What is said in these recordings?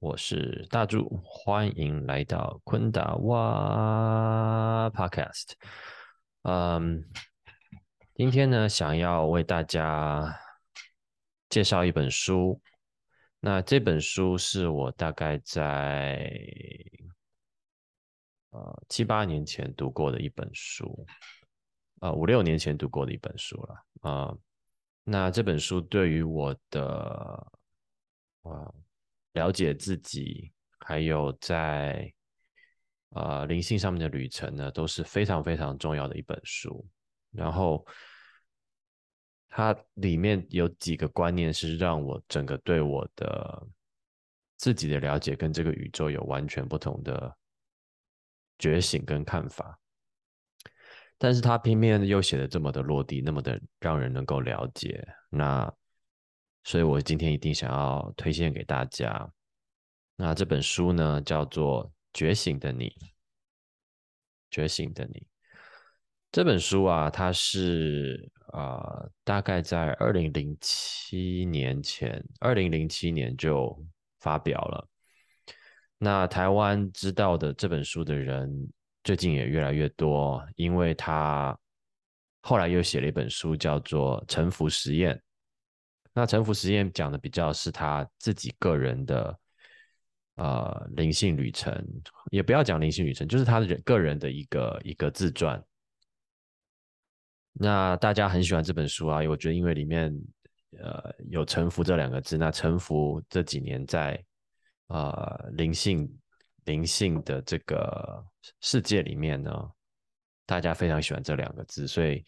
我是大柱，欢迎来到昆达哇 Podcast。嗯，今天呢，想要为大家介绍一本书。那这本书是我大概在呃七八年前读过的一本书，呃五六年前读过的一本书了啊。那这本书对于我的啊，了解自己，还有在呃灵性上面的旅程呢，都是非常非常重要的一本书。然后它里面有几个观念是让我整个对我的自己的了解跟这个宇宙有完全不同的觉醒跟看法。但是他偏偏又写的这么的落地，那么的让人能够了解。那所以，我今天一定想要推荐给大家。那这本书呢，叫做《觉醒的你》。觉醒的你这本书啊，它是啊，大概在二零零七年前，二零零七年就发表了。那台湾知道的这本书的人，最近也越来越多，因为他后来又写了一本书，叫做《沉浮实验》。那沉浮实验讲的比较是他自己个人的呃灵性旅程，也不要讲灵性旅程，就是他的人个人的一个一个自传。那大家很喜欢这本书啊，我觉得因为里面呃有沉浮这两个字，那沉浮这几年在呃灵性灵性的这个世界里面呢，大家非常喜欢这两个字，所以。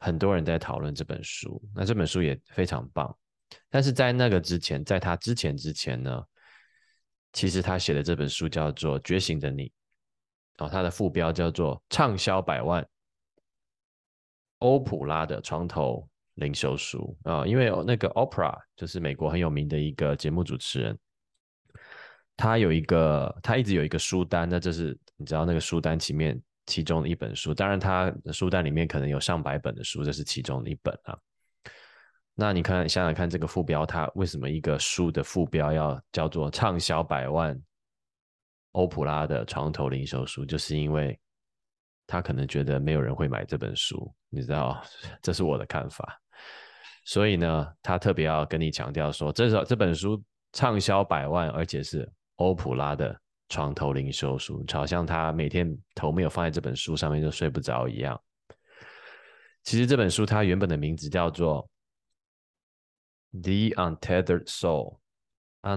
很多人在讨论这本书，那这本书也非常棒。但是在那个之前，在他之前之前呢，其实他写的这本书叫做《觉醒的你》，哦，他的副标叫做“畅销百万欧普拉的床头灵修书”啊，因为那个 Opera 就是美国很有名的一个节目主持人，他有一个，他一直有一个书单，那这是你知道那个书单前面。其中的一本书，当然，他书单里面可能有上百本的书，这是其中的一本啊。那你看，想想看，这个副标，它为什么一个书的副标要叫做畅销百万欧普拉的床头灵修书？就是因为他可能觉得没有人会买这本书，你知道，这是我的看法。所以呢，他特别要跟你强调说，这是这本书畅销百万，而且是欧普拉的。床头灵修书，好像他每天头没有放在这本书上面就睡不着一样。其实这本书它原本的名字叫做《The Untethered Soul》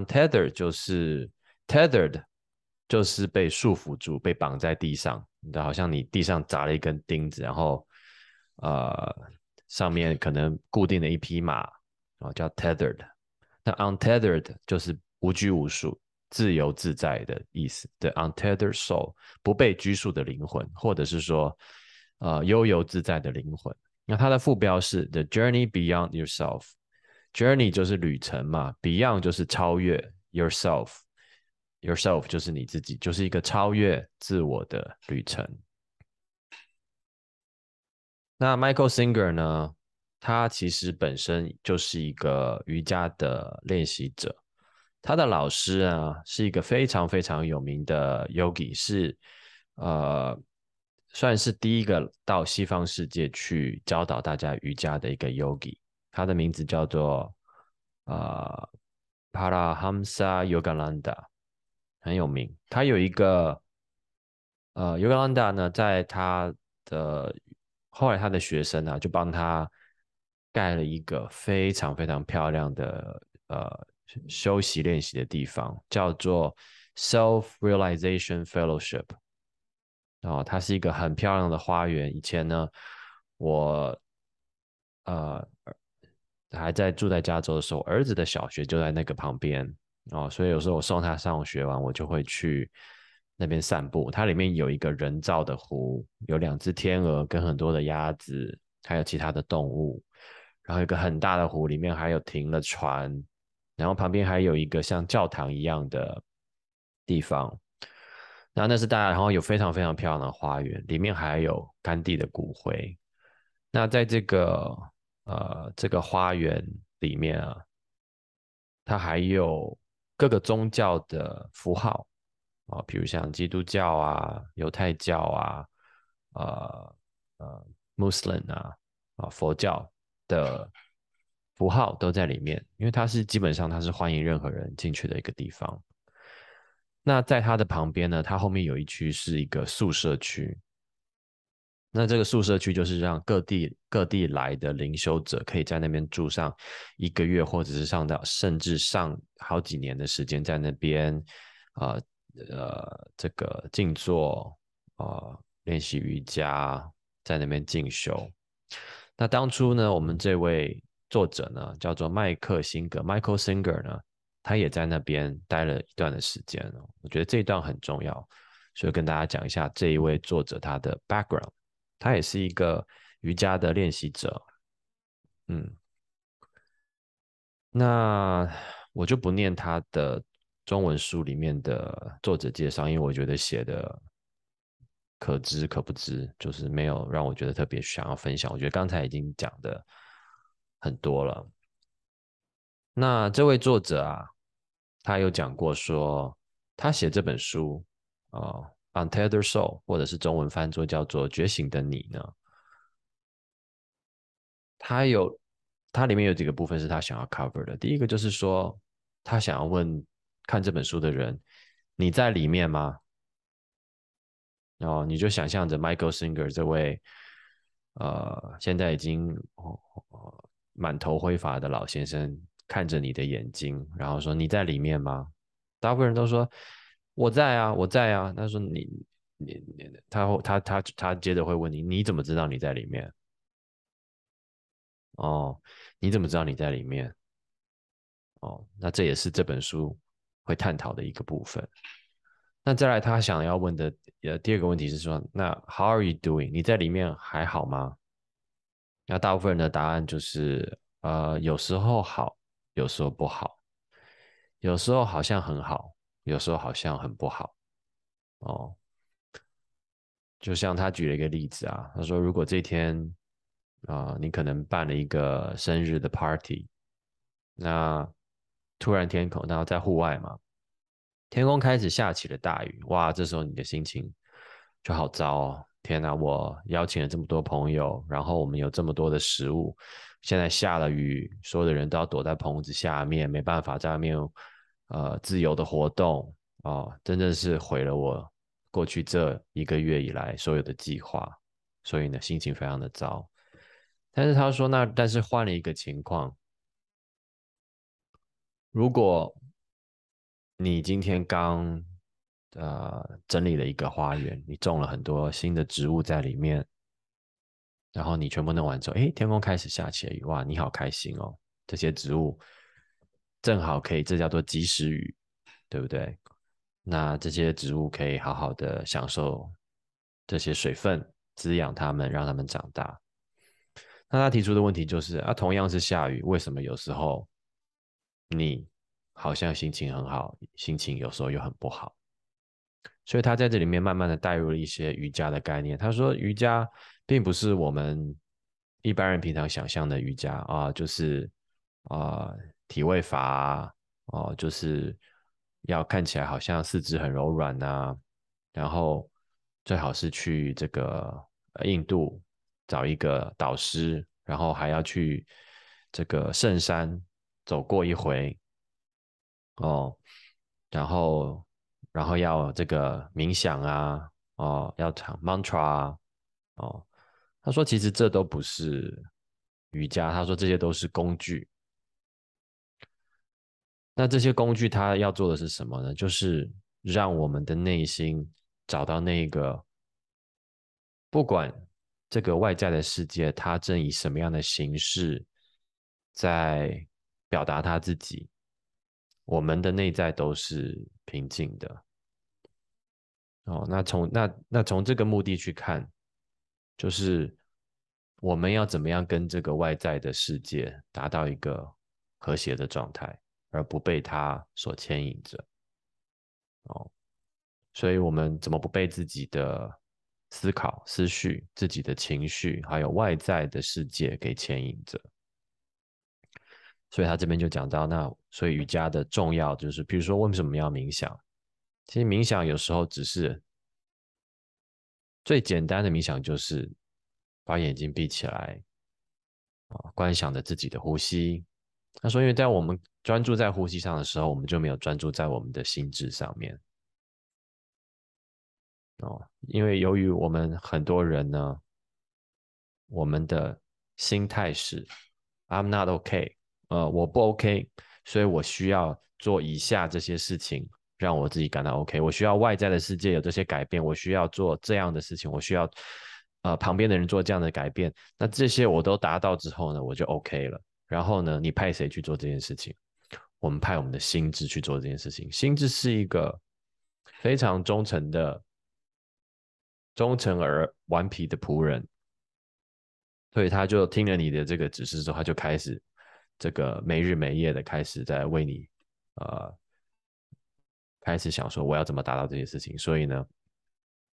，Untethered 就是 Tethered，就是被束缚住、被绑在地上，你好像你地上砸了一根钉子，然后呃上面可能固定了一匹马，然后叫 Tethered。那 Untethered 就是无拘无束。自由自在的意思，the untethered soul，不被拘束的灵魂，或者是说，呃，悠游自在的灵魂。那它的副标是 the journey beyond yourself，journey 就是旅程嘛，beyond 就是超越 yourself，yourself 就是你自己，就是一个超越自我的旅程。那 Michael Singer 呢，他其实本身就是一个瑜伽的练习者。他的老师啊，是一个非常非常有名的 Yogi，是呃，算是第一个到西方世界去教导大家瑜伽的一个 Yogi。他的名字叫做呃 Parahamsa Yogananda，很有名。他有一个呃尤格兰达呢，在他的后来他的学生啊，就帮他盖了一个非常非常漂亮的呃。休息练习的地方叫做 Self Realization Fellowship，哦，它是一个很漂亮的花园。以前呢，我呃还在住在加州的时候，儿子的小学就在那个旁边哦，所以有时候我送他上学完，我就会去那边散步。它里面有一个人造的湖，有两只天鹅跟很多的鸭子，还有其他的动物。然后有个很大的湖，里面还有停了船，然后旁边还有一个像教堂一样的地方。那那是大，然后有非常非常漂亮的花园，里面还有甘地的骨灰。那在这个呃这个花园里面啊，它还有各个宗教的符号啊，比如像基督教啊、犹太教啊、呃呃穆斯林啊、啊佛教的符号都在里面，因为它是基本上它是欢迎任何人进去的一个地方。那在它的旁边呢，它后面有一区是一个宿舍区。那这个宿舍区就是让各地各地来的灵修者可以在那边住上一个月，或者是上到甚至上好几年的时间，在那边啊呃这个静坐啊练习瑜伽，在那边进修。那当初呢，我们这位作者呢叫做麦克辛格 （Michael Singer） 呢。他也在那边待了一段的时间，我觉得这一段很重要，所以跟大家讲一下这一位作者他的 background。他也是一个瑜伽的练习者，嗯，那我就不念他的中文书里面的作者介绍，因为我觉得写的可知可不知，就是没有让我觉得特别想要分享。我觉得刚才已经讲的很多了。那这位作者啊。他有讲过说，他写这本书啊，《Untethered Soul》，或者是中文翻作叫做《觉醒的你》呢。他有，他里面有几个部分是他想要 cover 的。第一个就是说，他想要问看这本书的人，你在里面吗？哦，你就想象着 Michael Singer 这位，呃，现在已经满头灰发的老先生。看着你的眼睛，然后说：“你在里面吗？”大部分人都说：“我在啊，我在啊。”他说：“你你你，他他他他接着会问你：你怎么知道你在里面？哦，你怎么知道你在里面？哦，那这也是这本书会探讨的一个部分。那再来，他想要问的呃第二个问题是说：那 How are you doing？你在里面还好吗？那大部分人的答案就是呃有时候好。有时候不好，有时候好像很好，有时候好像很不好，哦，就像他举了一个例子啊，他说如果这天啊，你可能办了一个生日的 party，那突然天空，然后在户外嘛，天空开始下起了大雨，哇，这时候你的心情就好糟哦，天哪，我邀请了这么多朋友，然后我们有这么多的食物。现在下了雨，所有的人都要躲在棚子下面，没办法在外面呃自由的活动啊，真的是毁了我过去这一个月以来所有的计划，所以呢心情非常的糟。但是他说那但是换了一个情况，如果你今天刚呃整理了一个花园，你种了很多新的植物在里面。然后你全部弄完之后，哎，天空开始下起了雨，哇，你好开心哦！这些植物正好可以，这叫做及时雨，对不对？那这些植物可以好好的享受这些水分，滋养它们，让它们长大。那他提出的问题就是，啊，同样是下雨，为什么有时候你好像心情很好，心情有时候又很不好？所以他在这里面慢慢的带入了一些瑜伽的概念。他说，瑜伽。并不是我们一般人平常想象的瑜伽啊，就是啊体位法啊，就是要看起来好像四肢很柔软呐，然后最好是去这个印度找一个导师，然后还要去这个圣山走过一回哦，然后然后要这个冥想啊，哦，要唱 mantra 哦。他说：“其实这都不是瑜伽。他说这些都是工具。那这些工具，他要做的是什么呢？就是让我们的内心找到那个，不管这个外在的世界，它正以什么样的形式在表达他自己，我们的内在都是平静的。哦，那从那那从这个目的去看，就是我们要怎么样跟这个外在的世界达到一个和谐的状态，而不被它所牵引着。哦，所以我们怎么不被自己的思考、思绪、自己的情绪，还有外在的世界给牵引着？所以他这边就讲到，那所以瑜伽的重要就是，比如说为什么要冥想？其实冥想有时候只是最简单的冥想，就是把眼睛闭起来啊，观想着自己的呼吸。他说，因为在我们专注在呼吸上的时候，我们就没有专注在我们的心智上面。哦，因为由于我们很多人呢，我们的心态是 I'm not OK" 呃，我不 OK，所以我需要做以下这些事情。让我自己感到 OK，我需要外在的世界有这些改变，我需要做这样的事情，我需要呃旁边的人做这样的改变。那这些我都达到之后呢，我就 OK 了。然后呢，你派谁去做这件事情？我们派我们的心智去做这件事情。心智是一个非常忠诚的、忠诚而顽皮的仆人，所以他就听了你的这个指示之后，他就开始这个没日没夜的开始在为你呃。开始想说我要怎么达到这些事情，所以呢，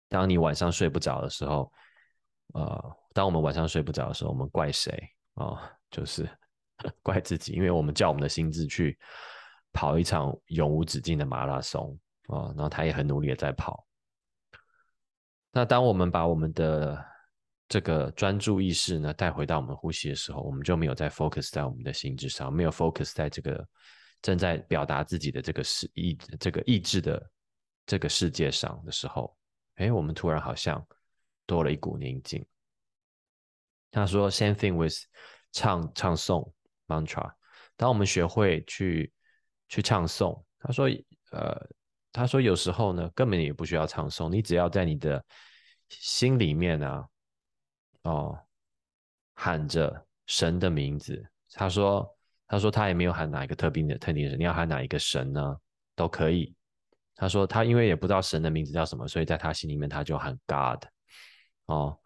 当你晚上睡不着的时候，呃，当我们晚上睡不着的时候，我们怪谁啊？就是 怪自己，因为我们叫我们的心智去跑一场永无止境的马拉松啊，然后他也很努力的在跑。那当我们把我们的这个专注意识呢带回到我们呼吸的时候，我们就没有在 focus 在我们的心智上，没有 focus 在这个。正在表达自己的这个世意，这个意志的这个世界上的时候，哎，我们突然好像多了一股宁静。他说：“Same thing with 唱唱诵 mantra。当我们学会去去唱诵，他说，呃，他说有时候呢，根本也不需要唱诵，你只要在你的心里面啊，哦，喊着神的名字。他说。”他说他也没有喊哪一个特定的特定的神，你要喊哪一个神呢？都可以。他说他因为也不知道神的名字叫什么，所以在他心里面他就喊 God。哦，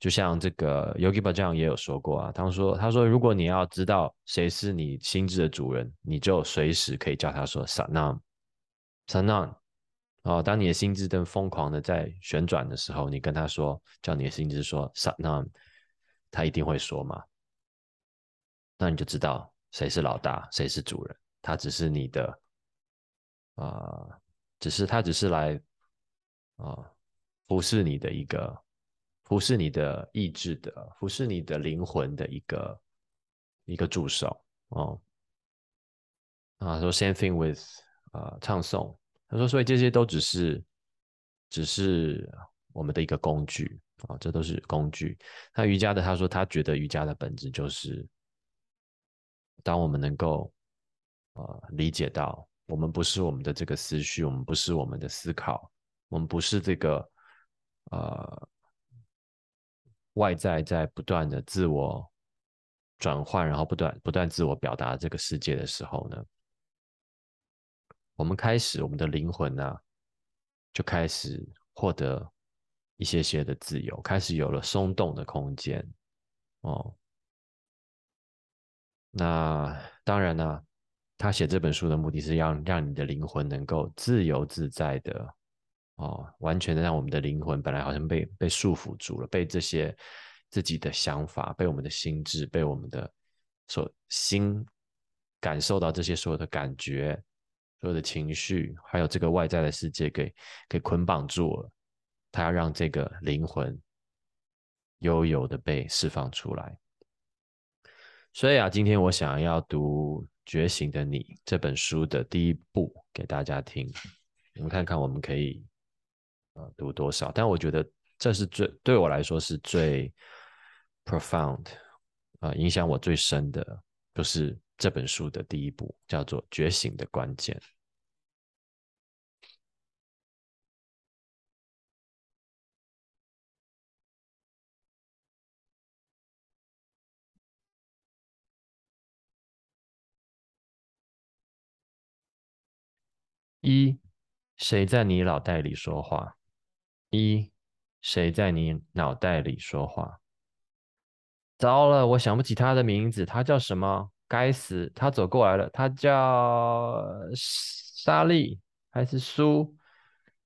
就像这个 Yogi b a j a n 也有说过啊，他说他说如果你要知道谁是你心智的主人，你就随时可以叫他说 Sanam，Sanam。哦，当你的心智正疯狂的在旋转的时候，你跟他说叫你的心智说 Sanam，他一定会说嘛。那你就知道。谁是老大，谁是主人？他只是你的，啊，只是他只是来，啊，服侍你的一个，服侍你的意志的，服侍你的灵魂的一个一个助手哦。啊，说 same thing with 啊，唱诵。他说，所以这些都只是，只是我们的一个工具啊，这都是工具。那瑜伽的，他说他觉得瑜伽的本质就是。当我们能够，呃，理解到我们不是我们的这个思绪，我们不是我们的思考，我们不是这个，呃，外在在不断的自我转换，然后不断不断自我表达这个世界的时候呢，我们开始我们的灵魂呢，就开始获得一些些的自由，开始有了松动的空间，哦。那当然呢，他写这本书的目的是要让你的灵魂能够自由自在的，哦，完全的让我们的灵魂本来好像被被束缚住了，被这些自己的想法，被我们的心智，被我们的所心感受到这些所有的感觉、所有的情绪，还有这个外在的世界给给捆绑住了。他要让这个灵魂悠悠的被释放出来。所以啊，今天我想要读《觉醒的你》这本书的第一部给大家听，我们看看我们可以呃读多少。但我觉得这是最对我来说是最 profound 啊，影响我最深的，就是这本书的第一部，叫做《觉醒的关键》。一，谁在你脑袋里说话？一，谁在你脑袋里说话？糟了，我想不起他的名字，他叫什么？该死，他走过来了，他叫莎莉还是苏？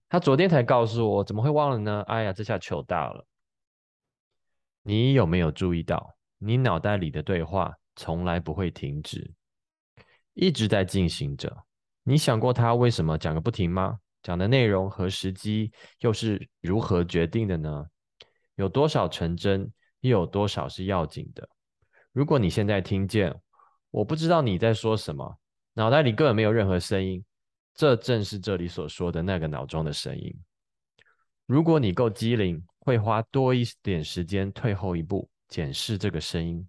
他昨天才告诉我，怎么会忘了呢？哎呀，这下糗大了。你有没有注意到，你脑袋里的对话从来不会停止，一直在进行着？你想过他为什么讲个不停吗？讲的内容和时机又是如何决定的呢？有多少成真，又有多少是要紧的？如果你现在听见，我不知道你在说什么，脑袋里根本没有任何声音，这正是这里所说的那个脑中的声音。如果你够机灵，会花多一点时间退后一步，检视这个声音，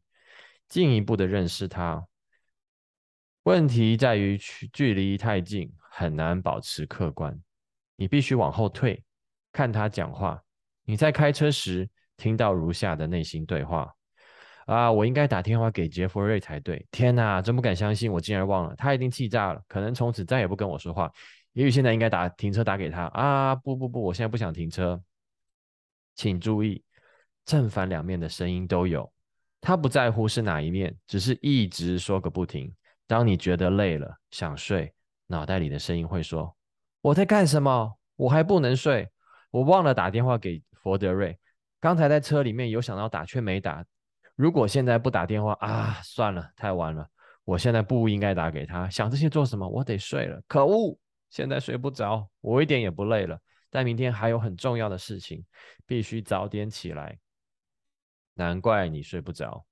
进一步的认识它。问题在于距距离太近，很难保持客观。你必须往后退，看他讲话。你在开车时听到如下的内心对话：啊，我应该打电话给杰弗瑞才对。天哪，真不敢相信，我竟然忘了，他一定气炸了，可能从此再也不跟我说话。也许现在应该打停车打给他。啊，不不不，我现在不想停车。请注意，正反两面的声音都有。他不在乎是哪一面，只是一直说个不停。当你觉得累了，想睡，脑袋里的声音会说：“我在干什么？我还不能睡。我忘了打电话给佛德瑞。刚才在车里面有想到打，却没打。如果现在不打电话啊，算了，太晚了。我现在不应该打给他。想这些做什么？我得睡了。可恶，现在睡不着。我一点也不累了，但明天还有很重要的事情，必须早点起来。难怪你睡不着。”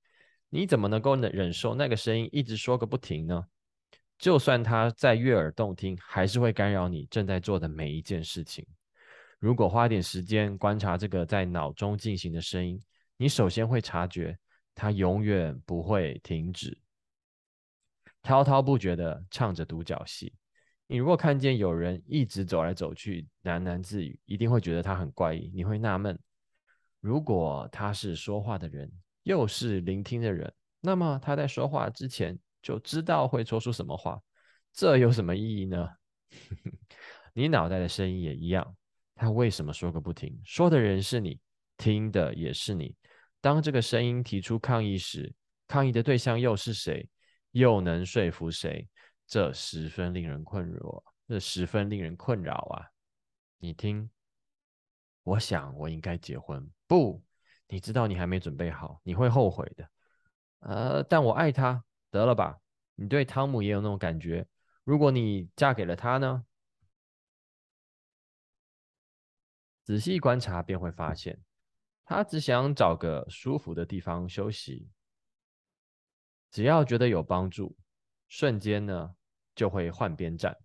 你怎么能够忍忍受那个声音一直说个不停呢？就算它再悦耳动听，还是会干扰你正在做的每一件事情。如果花点时间观察这个在脑中进行的声音，你首先会察觉它永远不会停止，滔滔不绝地唱着独角戏。你如果看见有人一直走来走去喃喃自语，一定会觉得他很怪异。你会纳闷，如果他是说话的人。又是聆听的人，那么他在说话之前就知道会说出什么话，这有什么意义呢？你脑袋的声音也一样，他为什么说个不停？说的人是你，听的也是你。当这个声音提出抗议时，抗议的对象又是谁？又能说服谁？这十分令人困扰，这十分令人困扰啊！你听，我想我应该结婚，不。你知道你还没准备好，你会后悔的。呃，但我爱他，得了吧。你对汤姆也有那种感觉。如果你嫁给了他呢？仔细观察便会发现，他只想找个舒服的地方休息。只要觉得有帮助，瞬间呢就会换边站。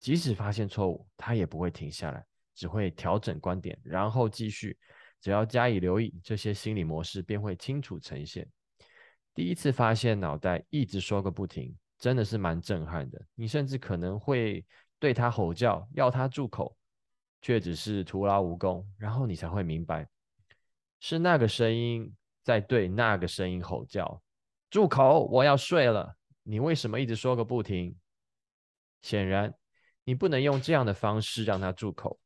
即使发现错误，他也不会停下来，只会调整观点，然后继续。只要加以留意，这些心理模式便会清楚呈现。第一次发现脑袋一直说个不停，真的是蛮震撼的。你甚至可能会对他吼叫，要他住口，却只是徒劳无功。然后你才会明白，是那个声音在对那个声音吼叫：“住口！我要睡了。”你为什么一直说个不停？显然，你不能用这样的方式让他住口。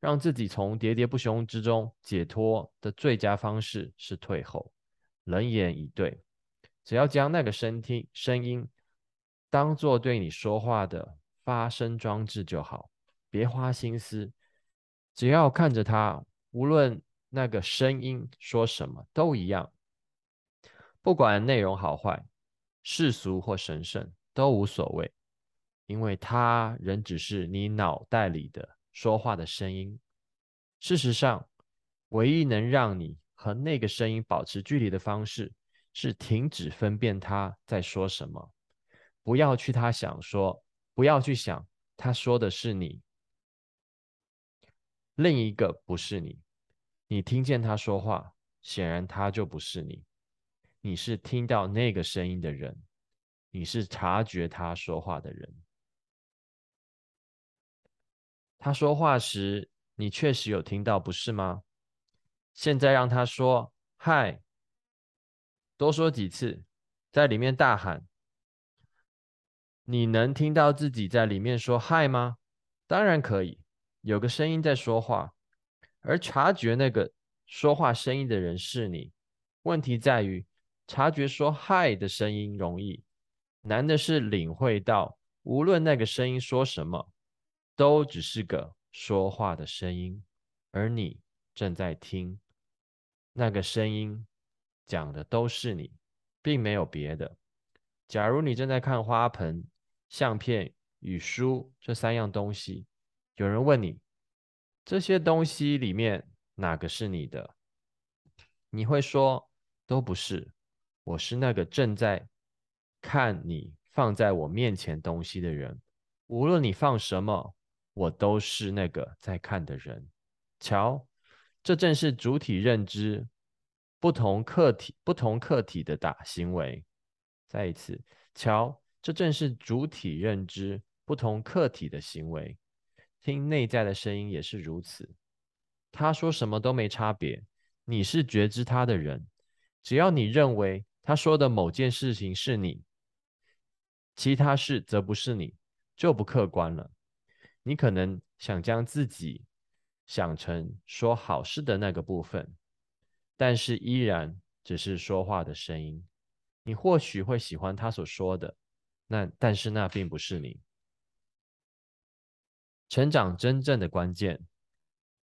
让自己从喋喋不休之中解脱的最佳方式是退后，冷眼以对。只要将那个声听声音当做对你说话的发声装置就好，别花心思，只要看着它，无论那个声音说什么都一样，不管内容好坏、世俗或神圣都无所谓，因为它仍只是你脑袋里的。说话的声音，事实上，唯一能让你和那个声音保持距离的方式，是停止分辨他在说什么，不要去他想说，不要去想他说的是你，另一个不是你。你听见他说话，显然他就不是你，你是听到那个声音的人，你是察觉他说话的人。他说话时，你确实有听到，不是吗？现在让他说“嗨”，多说几次，在里面大喊。你能听到自己在里面说“嗨”吗？当然可以，有个声音在说话，而察觉那个说话声音的人是你。问题在于，察觉说“嗨”的声音容易，难的是领会到，无论那个声音说什么，都只是个说话的声音，而你正在听那个声音讲的都是你，并没有别的。假如你正在看花盆、相片与书这三样东西，有人问你这些东西里面哪个是你的，你会说。都不是，我是那个正在看你放在我面前东西的人。无论你放什么，我都是那个在看的人。瞧，这正是主体认知不同客体不同客体的打行为。再一次，瞧，这正是主体认知不同客体的行为。听内在的声音也是如此。他说什么都没差别。你是觉知他的人。只要你认为他说的某件事情是你，其他事则不是你，就不客观了。你可能想将自己想成说好事的那个部分，但是依然只是说话的声音。你或许会喜欢他所说的，那但是那并不是你。成长真正的关键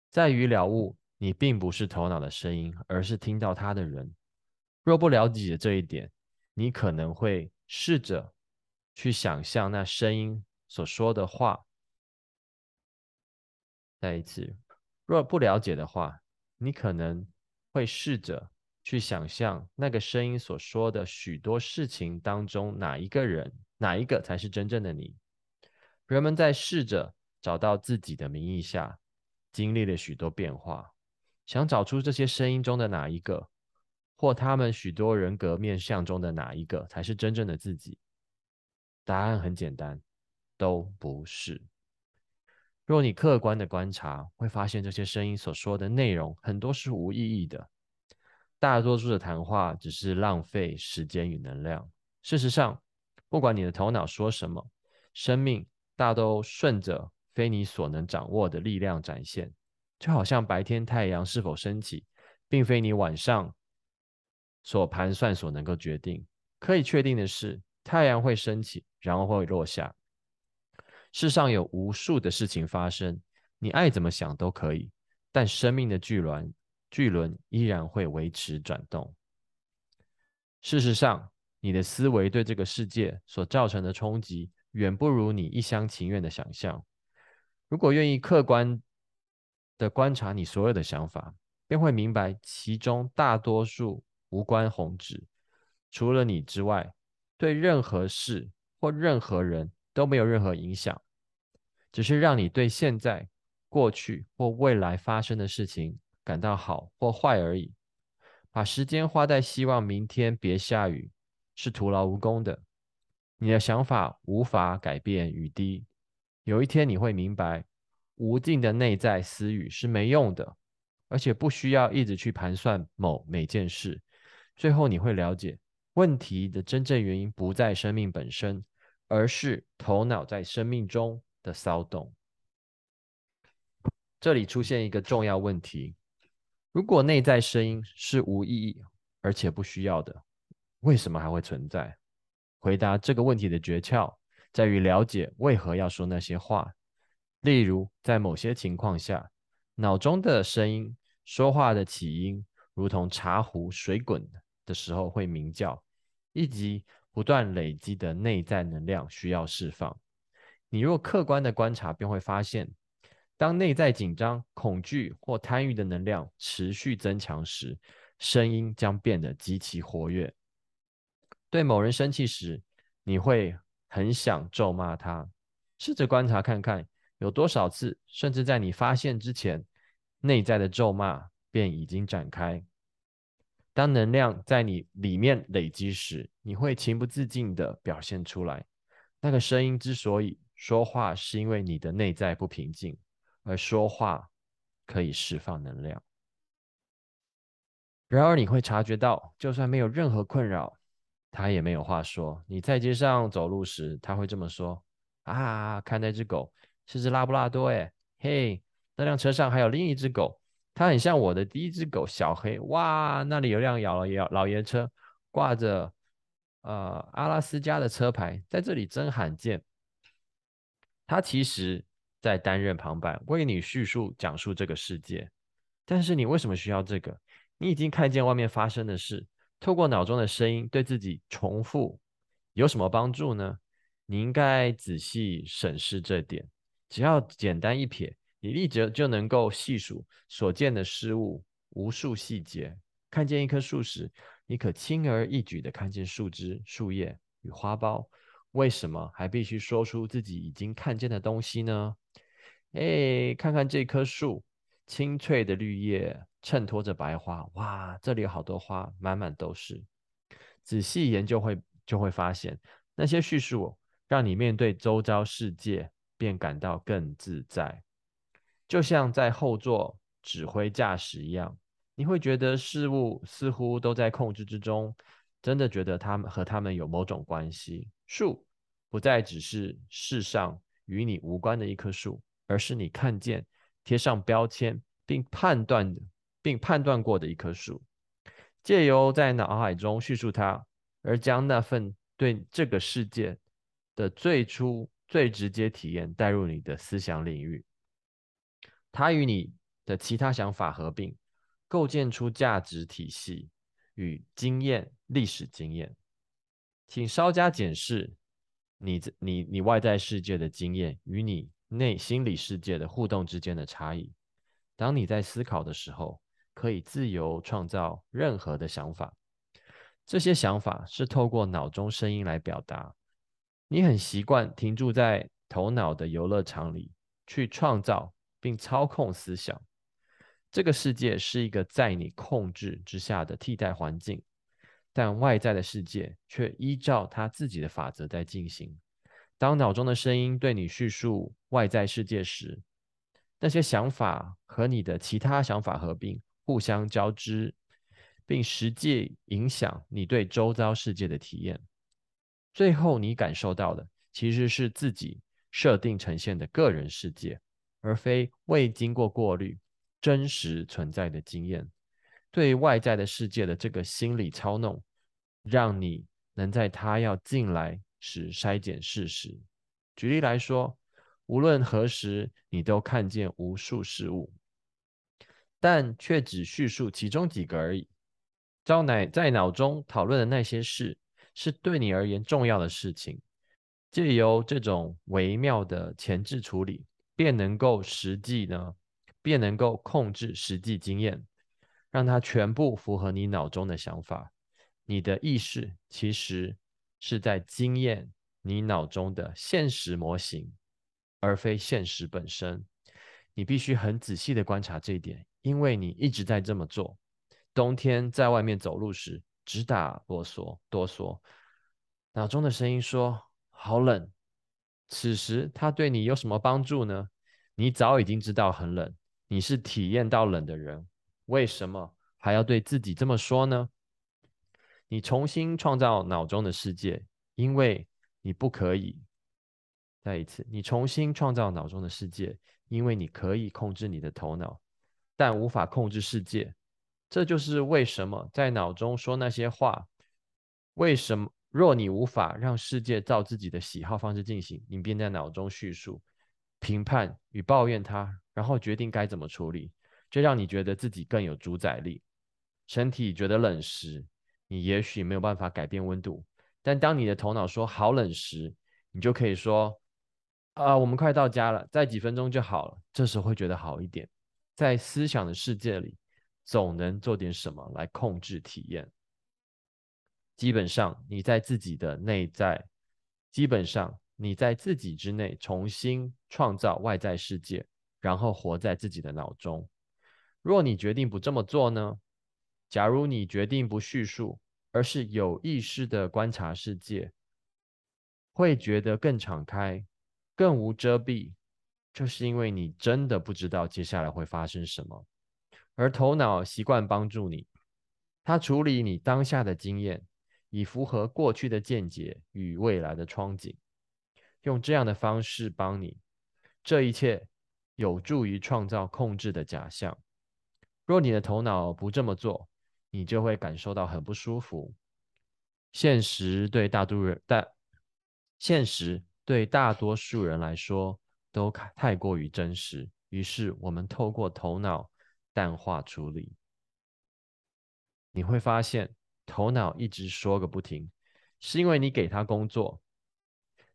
在于了悟，你并不是头脑的声音，而是听到他的人。若不了解这一点，你可能会试着去想象那声音所说的话。再一次，若不了解的话，你可能会试着去想象那个声音所说的许多事情当中，哪一个人，哪一个才是真正的你？人们在试着找到自己的名义下，经历了许多变化，想找出这些声音中的哪一个。或他们许多人格面相中的哪一个才是真正的自己？答案很简单，都不是。若你客观的观察，会发现这些声音所说的内容很多是无意义的，大多数的谈话只是浪费时间与能量。事实上，不管你的头脑说什么，生命大都顺着非你所能掌握的力量展现，就好像白天太阳是否升起，并非你晚上。所盘算所能够决定，可以确定的是，太阳会升起，然后会落下。世上有无数的事情发生，你爱怎么想都可以，但生命的巨轮，巨轮依然会维持转动。事实上，你的思维对这个世界所造成的冲击，远不如你一厢情愿的想象。如果愿意客观的观察你所有的想法，便会明白其中大多数。无关宏旨，除了你之外，对任何事或任何人都没有任何影响，只是让你对现在、过去或未来发生的事情感到好或坏而已。把时间花在希望明天别下雨，是徒劳无功的。你的想法无法改变雨滴。有一天你会明白，无尽的内在私语是没用的，而且不需要一直去盘算某每件事。最后你会了解，问题的真正原因不在生命本身，而是头脑在生命中的骚动。这里出现一个重要问题：如果内在声音是无意义而且不需要的，为什么还会存在？回答这个问题的诀窍在于了解为何要说那些话。例如，在某些情况下，脑中的声音说话的起因，如同茶壶水滚。的时候会鸣叫，以及不断累积的内在能量需要释放。你若客观的观察，便会发现，当内在紧张、恐惧或贪欲的能量持续增强时，声音将变得极其活跃。对某人生气时，你会很想咒骂他。试着观察看看，有多少次，甚至在你发现之前，内在的咒骂便已经展开。当能量在你里面累积时，你会情不自禁地表现出来。那个声音之所以说话，是因为你的内在不平静，而说话可以释放能量。然而，你会察觉到，就算没有任何困扰，他也没有话说。你在街上走路时，他会这么说：“啊，看那只狗，是只拉布拉多，哎，嘿，那辆车上还有另一只狗。”它很像我的第一只狗小黑。哇，那里有辆老爷老爷车，挂着呃阿拉斯加的车牌，在这里真罕见。他其实在担任旁白，为你叙述讲述这个世界。但是你为什么需要这个？你已经看见外面发生的事，透过脑中的声音对自己重复，有什么帮助呢？你应该仔细审视这点。只要简单一瞥，你立即就能够细数所见的事物，无数细节。看见一棵树时，你可轻而易举地看见树枝、树叶与花苞。为什么还必须说出自己已经看见的东西呢？哎，看看这棵树，青翠的绿叶。衬托着白花，哇，这里有好多花，满满都是。仔细研究会就会发现，那些叙述让你面对周遭世界便感到更自在，就像在后座指挥驾驶一样，你会觉得事物似乎都在控制之中，真的觉得他们和他们有某种关系。树不再只是世上与你无关的一棵树，而是你看见、贴上标签并判断的。并判断过的一棵树，借由在脑海中叙述它，而将那份对这个世界的最初、最直接体验带入你的思想领域，它与你的其他想法合并，构建出价值体系与经验、历史经验。请稍加检视你、你、你外在世界的经验与你内心理世界的互动之间的差异。当你在思考的时候。可以自由创造任何的想法，这些想法是透过脑中声音来表达。你很习惯停驻在头脑的游乐场里去创造并操控思想。这个世界是一个在你控制之下的替代环境，但外在的世界却依照它自己的法则在进行。当脑中的声音对你叙述外在世界时，那些想法和你的其他想法合并。互相交织，并实际影响你对周遭世界的体验。最后，你感受到的其实是自己设定呈现的个人世界，而非未经过过滤、真实存在的经验。对外在的世界的这个心理操弄，让你能在他要进来时筛检事实。举例来说，无论何时，你都看见无数事物。但却只叙述其中几个而已。招乃在脑中讨论的那些事，是对你而言重要的事情。借由这种微妙的前置处理，便能够实际呢，便能够控制实际经验，让它全部符合你脑中的想法。你的意识其实是在经验你脑中的现实模型，而非现实本身。你必须很仔细的观察这一点。因为你一直在这么做，冬天在外面走路时直打哆嗦，哆嗦。脑中的声音说：“好冷。”此时它对你有什么帮助呢？你早已经知道很冷，你是体验到冷的人，为什么还要对自己这么说呢？你重新创造脑中的世界，因为你不可以。再一次，你重新创造脑中的世界，因为你可以控制你的头脑。但无法控制世界，这就是为什么在脑中说那些话。为什么若你无法让世界照自己的喜好方式进行，你便在脑中叙述、评判与抱怨它，然后决定该怎么处理，这让你觉得自己更有主宰力。身体觉得冷时，你也许没有办法改变温度，但当你的头脑说好冷时，你就可以说：“啊，我们快到家了，再几分钟就好了。”这时会觉得好一点。在思想的世界里，总能做点什么来控制体验。基本上，你在自己的内在，基本上你在自己之内重新创造外在世界，然后活在自己的脑中。若你决定不这么做呢？假如你决定不叙述，而是有意识的观察世界，会觉得更敞开，更无遮蔽。就是因为你真的不知道接下来会发生什么，而头脑习惯帮助你，它处理你当下的经验，以符合过去的见解与未来的窗景，用这样的方式帮你。这一切有助于创造控制的假象。若你的头脑不这么做，你就会感受到很不舒服。现实对大多人，但现实对大多数人来说都太过于真实。于是我们透过头脑淡化处理。你会发现，头脑一直说个不停，是因为你给他工作，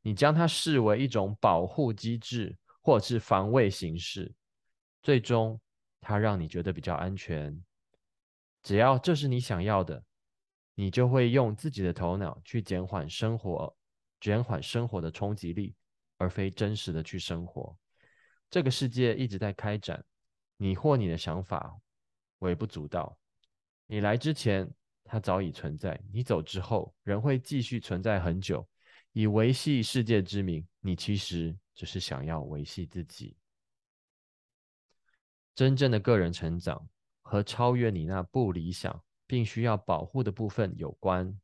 你将它视为一种保护机制或者是防卫形式，最终它让你觉得比较安全。只要这是你想要的。你就会用自己的头脑去减缓生活，减缓生活的冲击力，而非真实的去生活。这个世界一直在开展，你或你的想法微不足道。你来之前，它早已存在；你走之后，仍会继续存在很久。以维系世界之名，你其实只是想要维系自己。真正的个人成长和超越你那不理想。并需要保护的部分有关，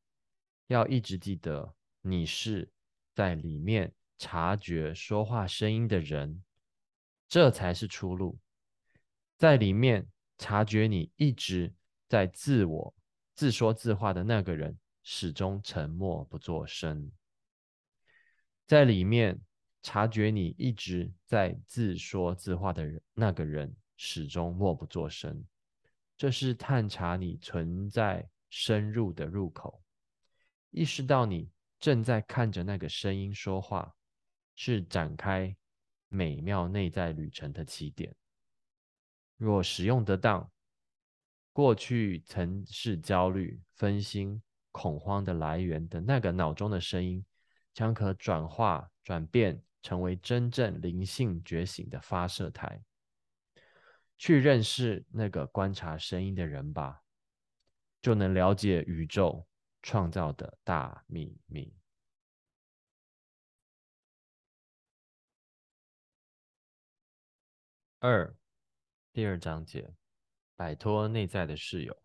要一直记得，你是在里面察觉说话声音的人，这才是出路。在里面察觉你一直在自我自说自话的那个人，始终沉默不作声。在里面察觉你一直在自说自话的，那个人始终默不作声。这是探查你存在深入的入口，意识到你正在看着那个声音说话，是展开美妙内在旅程的起点。若使用得当，过去曾是焦虑、分心、恐慌的来源的那个脑中的声音，将可转化、转变成为真正灵性觉醒的发射台。去认识那个观察声音的人吧，就能了解宇宙创造的大秘密。二，第二章节，摆脱内在的室友。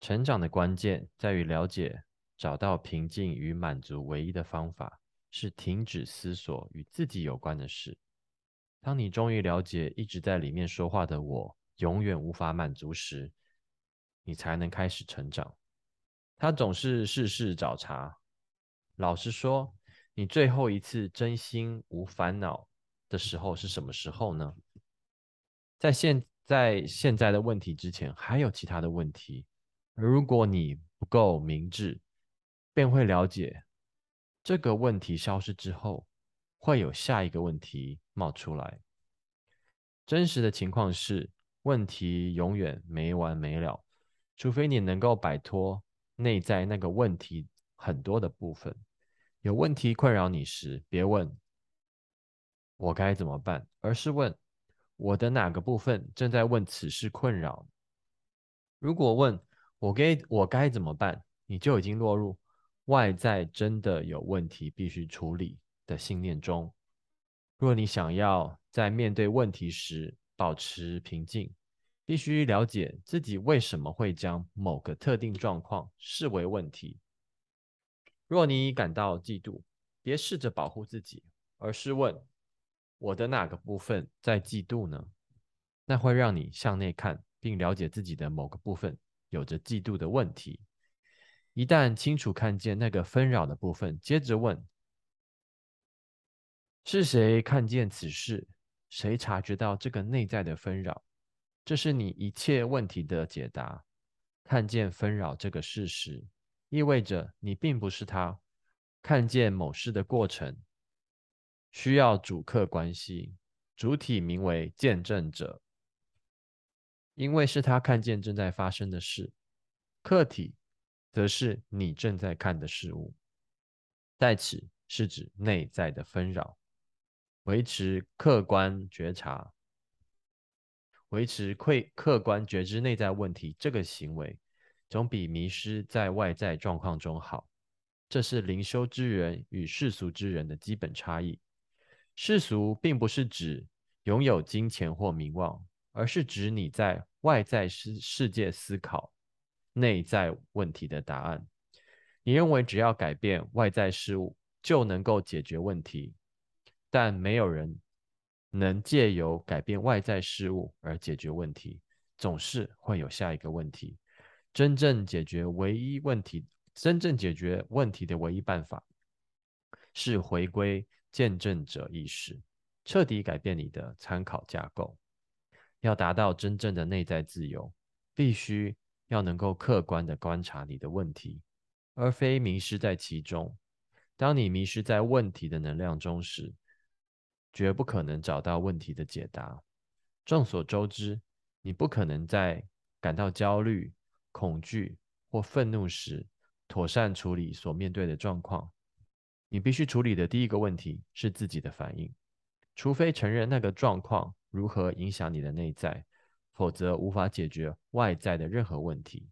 成长的关键在于了解，找到平静与满足唯一的方法是停止思索与自己有关的事。当你终于了解一直在里面说话的我永远无法满足时，你才能开始成长。他总是事事找茬。老实说，你最后一次真心无烦恼的时候是什么时候呢？在现在现在的问题之前，还有其他的问题。如果你不够明智，便会了解这个问题消失之后。会有下一个问题冒出来。真实的情况是，问题永远没完没了，除非你能够摆脱内在那个问题很多的部分。有问题困扰你时，别问我该怎么办，而是问我的哪个部分正在问此事困扰。如果问我该我该怎么办，你就已经落入外在真的有问题必须处理。的信念中，若你想要在面对问题时保持平静，必须了解自己为什么会将某个特定状况视为问题。若你感到嫉妒，别试着保护自己，而是问：我的哪个部分在嫉妒呢？那会让你向内看，并了解自己的某个部分有着嫉妒的问题。一旦清楚看见那个纷扰的部分，接着问。是谁看见此事？谁察觉到这个内在的纷扰？这是你一切问题的解答。看见纷扰这个事实，意味着你并不是他。看见某事的过程，需要主客关系。主体名为见证者，因为是他看见正在发生的事；客体则是你正在看的事物。在此是指内在的纷扰。维持客观觉察，维持客客观觉知内在问题，这个行为总比迷失在外在状况中好。这是灵修之人与世俗之人的基本差异。世俗并不是指拥有金钱或名望，而是指你在外在世世界思考内在问题的答案。你认为只要改变外在事物就能够解决问题。但没有人能借由改变外在事物而解决问题，总是会有下一个问题。真正解决唯一问题，真正解决问题的唯一办法，是回归见证者意识，彻底改变你的参考架构。要达到真正的内在自由，必须要能够客观的观察你的问题，而非迷失在其中。当你迷失在问题的能量中时，绝不可能找到问题的解答。众所周知，你不可能在感到焦虑。恐惧或愤怒时，妥善处理所面对的状况。你必须处理的第一个问题是自己的反应，除非承认那个状况如何影响你的内在，否则无法解决外在的任何问题。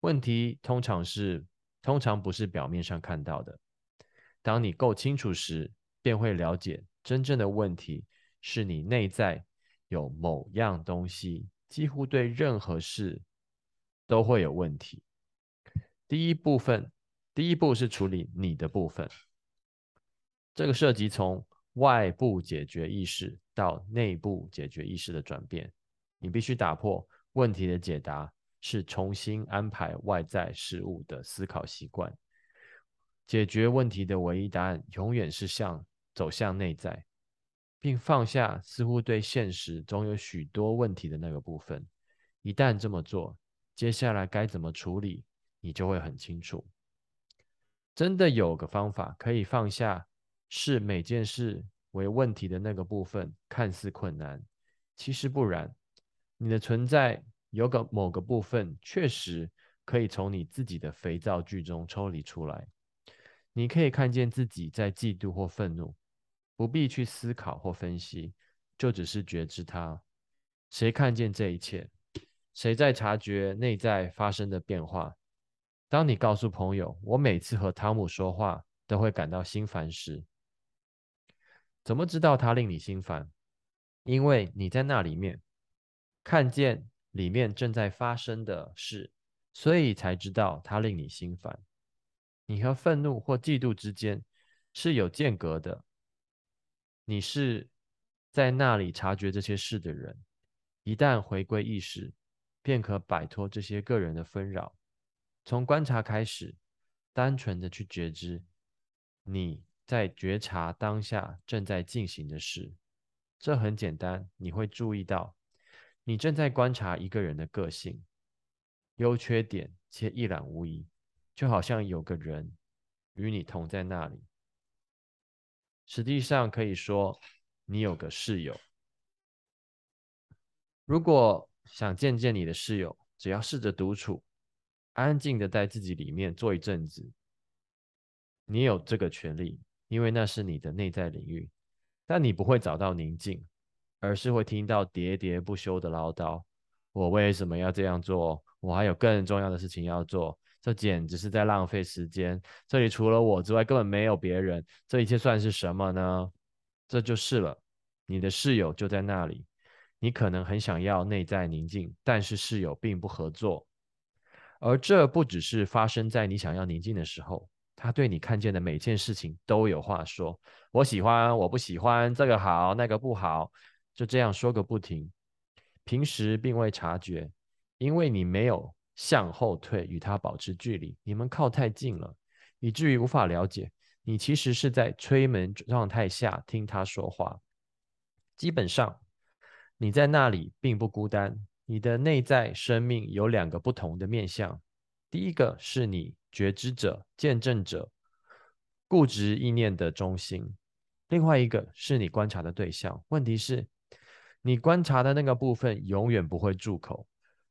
问题通常是通常不是表面上看到的。当你够清楚时，便会了解真正的问题是你内在有某样东西几乎对任何事。都会有问题。第一部分，第一步是处理你的部分。这个涉及从外部解决意识到内部解决意识的转变。你必须打破问题的解答是重新安排外在事物的思考习惯。解决问题的唯一答案永远是向走向内在，并放下似乎对现实总有许多问题的那个部分。一旦这么做，接下来该怎么处理，你就会很清楚。真的有个方法可以放下视每件事为问题的那个部分，看似困难，其实不然。你的存在有个某个部分确实可以从你自己的肥皂剧中抽离出来。你可以看见自己在嫉妒或愤怒，不必去思考或分析，就只是觉知它。谁看见这一切？谁在察觉内在发生的变化？当你告诉朋友，我每次和汤姆说话都会感到心烦时，怎么知道他令你心烦？因为你在那里面看见里面正在发生的事，所以才知道他令你心烦。你和愤怒或嫉妒之间是有间隔的。你是在那里察觉这些事的人。一旦回归意识。便可摆脱这些个人的纷扰，从观察开始，单纯的去觉知你在觉察当下正在进行的事。这很简单，你会注意到你正在观察一个人的个性、优缺点，且一览无遗，就好像有个人与你同在那里。实际上可以说，你有个室友。如果想见见你的室友，只要试着独处，安静的在自己里面坐一阵子。你有这个权利，因为那是你的内在领域。但你不会找到宁静，而是会听到喋喋不休的唠叨。我为什么要这样做？我还有更重要的事情要做。这简直是在浪费时间。这里除了我之外，根本没有别人。这一切算是什么呢？这就是了。你的室友就在那里。你可能很想要内在宁静，但是室友并不合作，而这不只是发生在你想要宁静的时候，他对你看见的每件事情都有话说。我喜欢，我不喜欢，这个好，那个不好，就这样说个不停。平时并未察觉，因为你没有向后退与他保持距离，你们靠太近了，以至于无法了解。你其实是在催门状态下听他说话，基本上。你在那里并不孤单，你的内在生命有两个不同的面相。第一个是你觉知者、见证者、固执意念的中心；另外一个是你观察的对象。问题是，你观察的那个部分永远不会住口。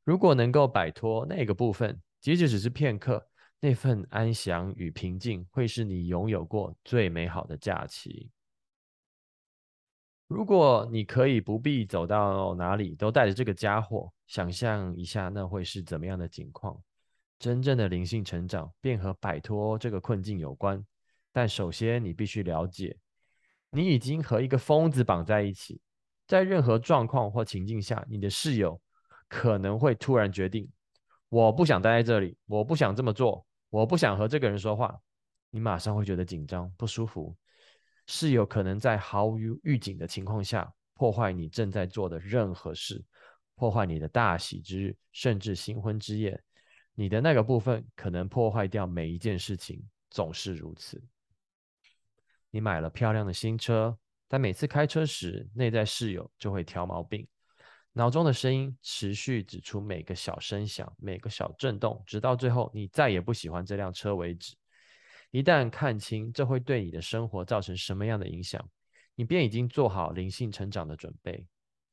如果能够摆脱那个部分，即使只是片刻，那份安详与平静会是你拥有过最美好的假期。如果你可以不必走到哪里都带着这个家伙，想象一下那会是怎么样的景况？真正的灵性成长便和摆脱这个困境有关。但首先你必须了解，你已经和一个疯子绑在一起。在任何状况或情境下，你的室友可能会突然决定：我不想待在这里，我不想这么做，我不想和这个人说话。你马上会觉得紧张、不舒服。室友可能在毫无预警的情况下破坏你正在做的任何事，破坏你的大喜之日，甚至新婚之夜。你的那个部分可能破坏掉每一件事情，总是如此。你买了漂亮的新车，但每次开车时，内在室友就会挑毛病。脑中的声音持续指出每个小声响、每个小震动，直到最后你再也不喜欢这辆车为止。一旦看清这会对你的生活造成什么样的影响，你便已经做好灵性成长的准备。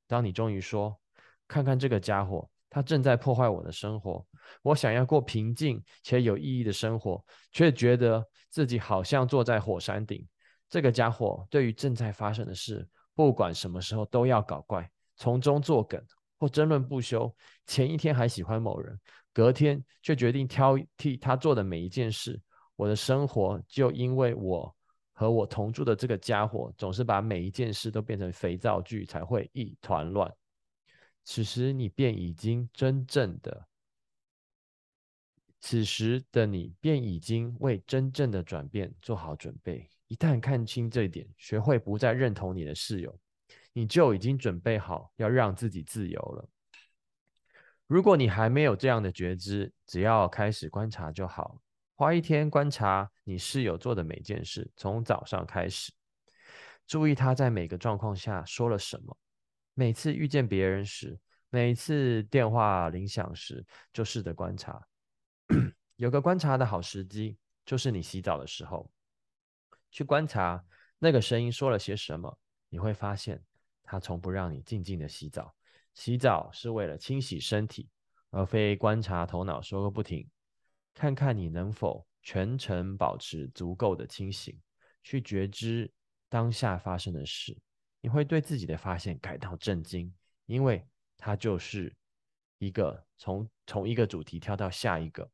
当你终于说：“看看这个家伙，他正在破坏我的生活。我想要过平静且有意义的生活，却觉得自己好像坐在火山顶。这个家伙对于正在发生的事，不管什么时候都要搞怪。”从中作梗或争论不休，前一天还喜欢某人，隔天却决定挑剔他做的每一件事。我的生活就因为我和我同住的这个家伙总是把每一件事都变成肥皂剧，才会一团乱。此时你便已经真正的，此时的你便已经为真正的转变做好准备。一旦看清这一点，学会不再认同你的室友。你就已经准备好要让自己自由了。如果你还没有这样的觉知，只要开始观察就好。花一天观察你室友做的每件事，从早上开始，注意他在每个状况下说了什么。每次遇见别人时，每次电话铃响时，就试着观察。有个观察的好时机，就是你洗澡的时候，去观察那个声音说了些什么，你会发现。他从不让你静静的洗澡，洗澡是为了清洗身体，而非观察头脑说个不停。看看你能否全程保持足够的清醒，去觉知当下发生的事。你会对自己的发现感到震惊，因为它就是一个从从一个主题跳到下一个，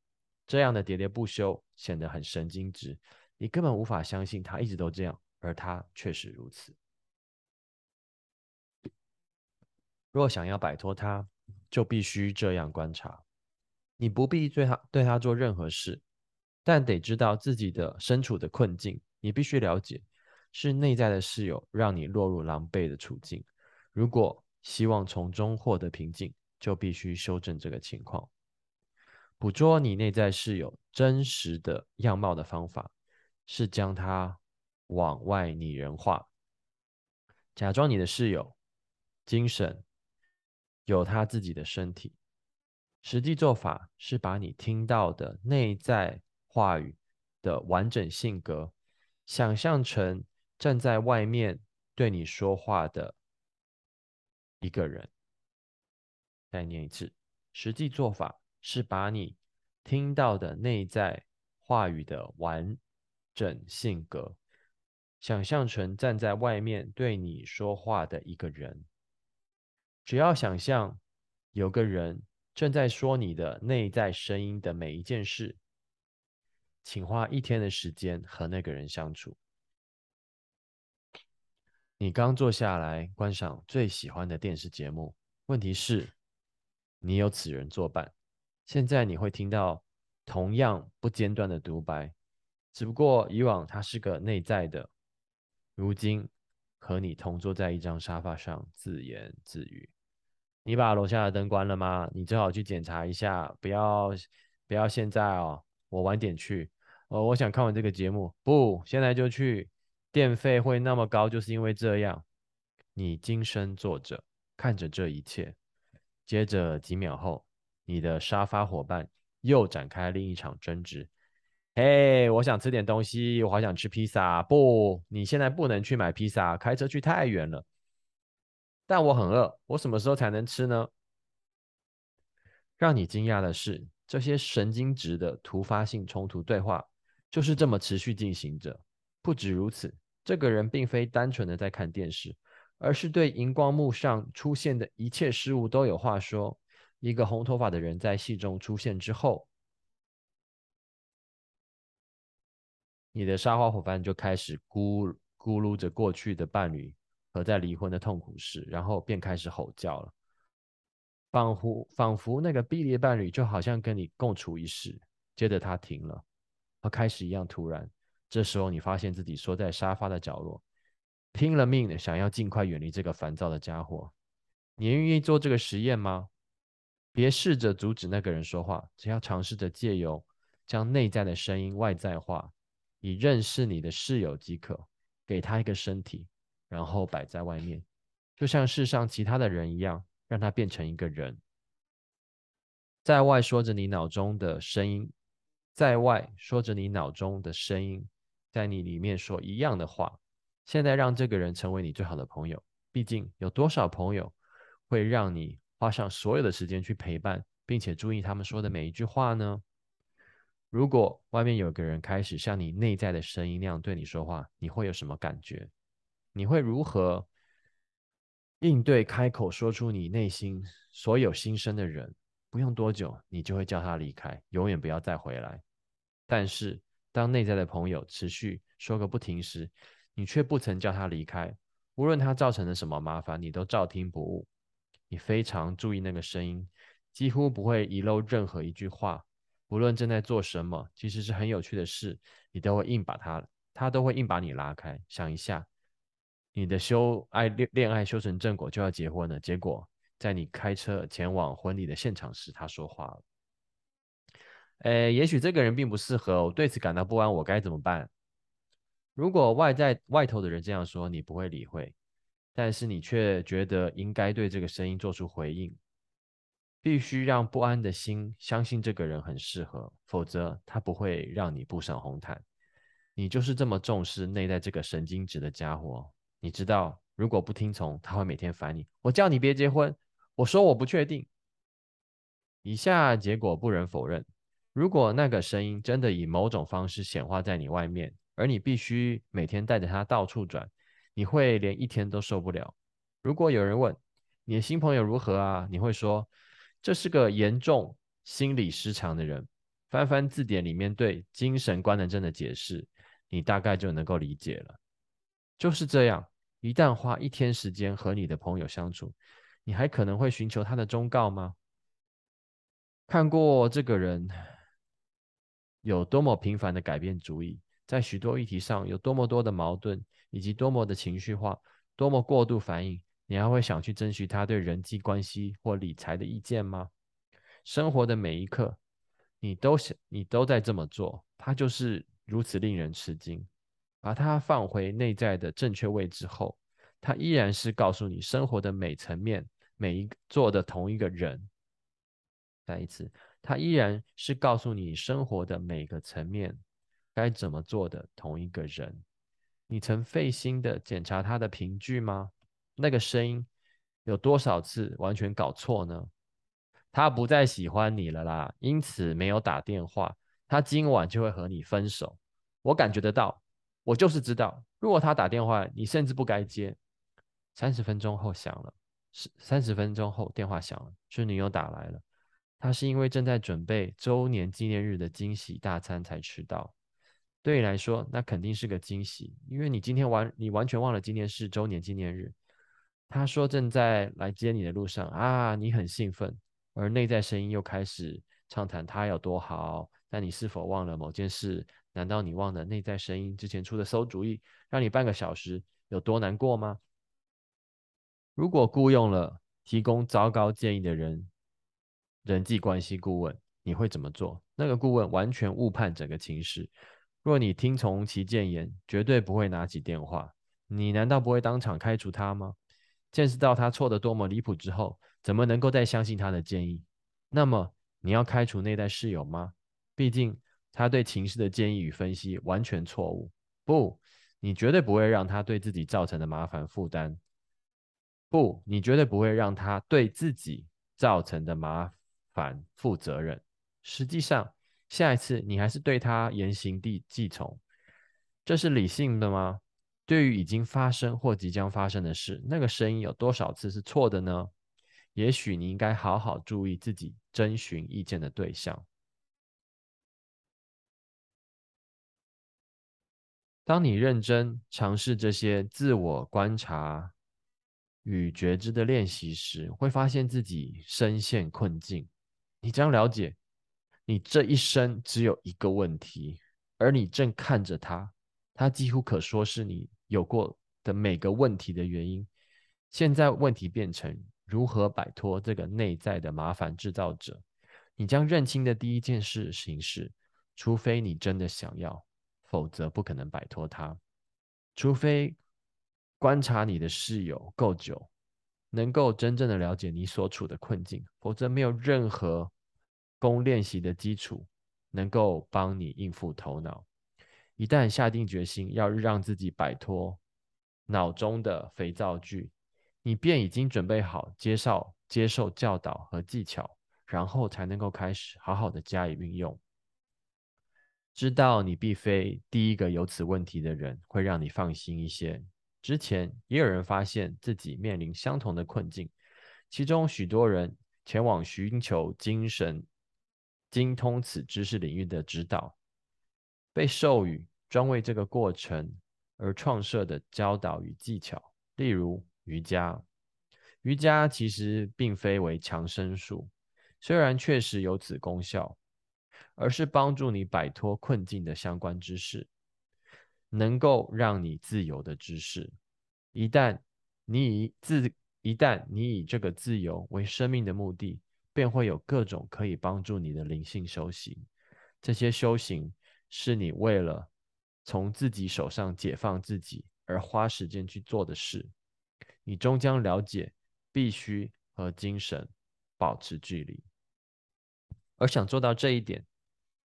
这样的喋喋不休显得很神经质。你根本无法相信他一直都这样，而他确实如此。若想要摆脱它，就必须这样观察。你不必对他对他做任何事，但得知道自己的身处的困境。你必须了解，是内在的室友让你落入狼狈的处境。如果希望从中获得平静，就必须修正这个情况。捕捉你内在室友真实的样貌的方法，是将它往外拟人化，假装你的室友精神。有他自己的身体，实际做法是把你听到的内在话语的完整性格，想象成站在外面对你说话的一个人。再念一次，实际做法是把你听到的内在话语的完整性格，想象成站在外面对你说话的一个人。只要想象有个人正在说你的内在声音的每一件事，请花一天的时间和那个人相处。你刚坐下来观赏最喜欢的电视节目，问题是，你有此人作伴。现在你会听到同样不间断的独白，只不过以往他是个内在的，如今。和你同坐在一张沙发上自言自语。你把楼下的灯关了吗？你最好去检查一下，不要不要现在哦，我晚点去。呃，我想看完这个节目，不，现在就去。电费会那么高，就是因为这样。你精神坐着，看着这一切。接着几秒后，你的沙发伙伴又展开另一场争执。嘿，我想吃点东西，我好想吃披萨。不，你现在不能去买披萨，开车去太远了。但我很饿，我什么时候才能吃呢？让你惊讶的是，这些神经质的突发性冲突对话就是这么持续进行着。不止如此，这个人并非单纯的在看电视，而是对荧光幕上出现的一切事物都有话说。一个红头发的人在戏中出现之后。你的沙发伙伴就开始咕咕噜着过去的伴侣和在离婚的痛苦事，然后便开始吼叫了，仿佛仿佛那个逼离伴侣就好像跟你共处一室。接着他停了，和开始一样突然。这时候你发现自己缩在沙发的角落，拼了命的想要尽快远离这个烦躁的家伙。你愿意做这个实验吗？别试着阻止那个人说话，只要尝试着借由将内在的声音外在化，以认识你的室友即可。给他一个身体，然后摆在外面，就像世上其他的人一样，让他变成一个人。在外说着你脑中的声音，在外说着你脑中的声音，在你里面说一样的话。现在让这个人成为你最好的朋友。毕竟有多少朋友会让你花上所有的时间去陪伴，并且注意他们说的每一句话呢？如果外面有个人开始像你内在的声音那样对你说话，你会有什么感觉？你会如何应对开口说出你内心所有心声的人？不用多久，你就会叫他离开，永远不要再回来。但是，当内在的朋友持续说个不停时，你却不曾叫他离开，无论他造成了什么麻烦，你都照听不误。你非常注意那个声音，几乎不会遗漏任何一句话。无论正在做什么，其实是很有趣的事，你都会硬把他，他都会硬把你拉开。想一下，你的修爱恋恋爱修成正果就要结婚了，结果在你开车前往婚礼的现场时，他说话了。哎，也许这个人并不适合，我对此感到不安，我该怎么办？如果外在外头的人这样说，你不会理会，但是你却觉得应该对这个声音做出回应，必须让不安的心相信这个人很适合，否则他不会让你步上红毯。你就是这么重视内在这个神经质的家伙。你知道，如果不听从，他会每天烦你。我叫你别结婚，我说我不确定。以下结果不忍否认：如果那个声音真的以某种方式显化在你外面。而你必须每天带着它到处转，你会连一天都受不了。如果有人问你的新朋友如何啊，你会说这是个严重心理失常的人。翻翻字典里面对精神官能症的解释，你大概就能够理解了。就是这样，一旦花一天时间和你的朋友相处，你还可能会寻求他的忠告吗？看过这个人有多么频繁的改变主意。在许多议题上有多么多的矛盾，以及多么的情绪化，多么过度反应，你还会想去争取他对人际关系或理财的意见吗？生活的每一刻，你都想，你都在这么做，他就是如此令人吃惊。把它放回内在的正确位置后，他依然是告诉你生活的每层面，每一做的同一个人。再一次，他依然是告诉你生活的每个层面。该怎么做的同一个人，你曾费心的检查他的凭据吗？那个声音有多少次完全搞错呢？他不再喜欢你了啦，因此没有打电话。他今晚就会和你分手。我感觉得到，我就是知道，如果他打电话，你甚至不该接。三十分钟后响了，是三十分钟后电话响了，是女友打来了。他是因为正在准备周年纪念日的惊喜大餐才迟到。对你来说，那肯定是个惊喜，因为你今天完，你完全忘了今天是周年纪念日。他说正在来接你的路上啊，你很兴奋，而内在声音又开始畅谈他有多好。但你是否忘了某件事？难道你忘了内在声音之前出的馊主意，让你半个小时有多难过吗？如果雇佣了提供糟糕建议的人，人际关系顾问，你会怎么做？那个顾问完全误判整个情势。若你听从其谏言，绝对不会拿起电话。你难道不会当场开除他吗？见识到他错的多么离谱之后，怎么能够再相信他的建议？那么你要开除那代室友吗？毕竟他对情势的建议与分析完全错误。不，你绝对不会让他对自己造成的麻烦负担。不，你绝对不会让他对自己造成的麻反负责任。实际上。下一次你还是对他言行地继从，这是理性的吗？对于已经发生或即将发生的事，那个声音有多少次是错的呢？也许你应该好好注意自己征询意见的对象。当你认真尝试这些自我观察与觉知的练习时，会发现自己深陷困境。你将了解。你这一生只有一个问题，而你正看着它，它几乎可说是你有过的每个问题的原因。现在问题变成如何摆脱这个内在的麻烦制造者。你将认清的第一件事情是，除非你真的想要，否则不可能摆脱它。除非观察你的室友够久，能够真正的了解你所处的困境，否则没有任何功练习的基础能够帮你应付头脑。一旦下定决心要让自己摆脱脑中的肥皂剧，你便已经准备好接受接受教导和技巧。然后才能够开始好好的加以运用。知道你并非第一个有此问题的人，会让你放心一些。之前也有人发现自己面临相同的困境，其中许多人前往寻求精神精通此知识领域的指导，被授予专为这个过程而创设的教导与技巧，例如瑜伽。瑜伽其实并非为强身术。虽然确实有此功效，而是帮助你摆脱困境的相关知识，能够让你自由的知识。一旦你以自一旦你以这个自由为生命的目的，便会有各种可以帮助你的灵性修行。这些修行是你为了从自己手上解放自己而花时间去做的事。你终将了解，必须和精神保持距离。而想做到这一点，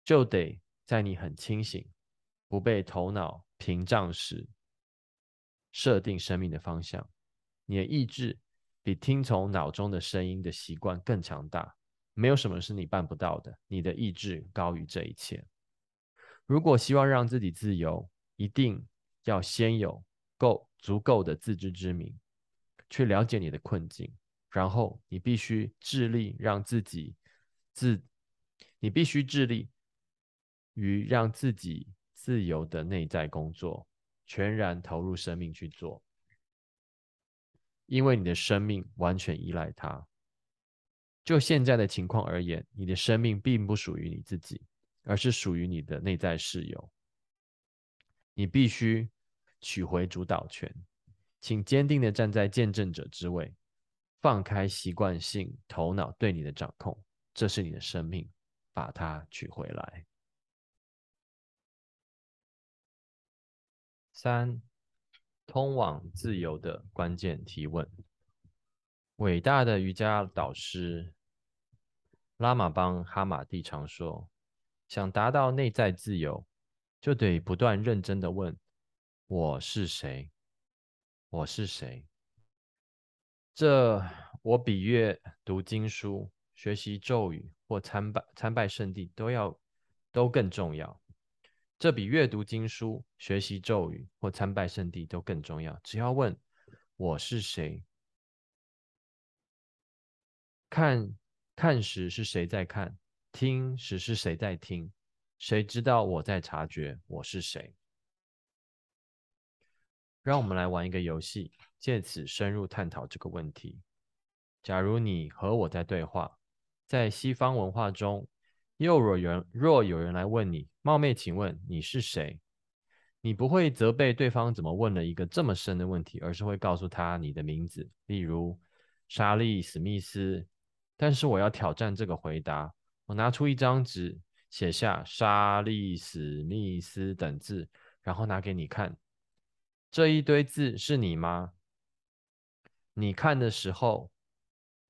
就得在你很清醒、不被头脑屏障时，设定生命的方向。你的意志比听从脑中的声音的习惯更强大。没有什么是你办不到的。你的意志高于这一切。如果希望让自己自由，一定要先有够足够的自知之明，去了解你的困境，然后你必须致力让自己自。你必须致力于让自己自由的内在工作，全然投入生命去做，因为你的生命完全依赖它。就现在的情况而言，你的生命并不属于你自己，而是属于你的内在室友。你必须取回主导权，请坚定的站在见证者之位，放开习惯性头脑对你的掌控，这是你的生命。把它取回来。三，通往自由的关键提问。伟大的瑜伽导师拉玛邦哈马蒂常说：“想达到内在自由，就得不断认真的问：我是谁？我是谁？”这我比阅读经书。学习咒语或参拜参拜圣地都要都更重要，这比阅读经书、学习咒语或参拜圣地都更重要。只要问我是谁，看看时是谁在看，听时是谁在听，谁知道我在察觉我是谁？让我们来玩一个游戏，借此深入探讨这个问题。假如你和我在对话。在西方文化中，又若有人若有人来问你，冒昧请问你是谁？你不会责备对方怎么问了一个这么深的问题，而是会告诉他你的名字，例如莎莉·史密斯。但是我要挑战这个回答，我拿出一张纸，写下莎莉·史密斯等字，然后拿给你看。这一堆字是你吗？你看的时候，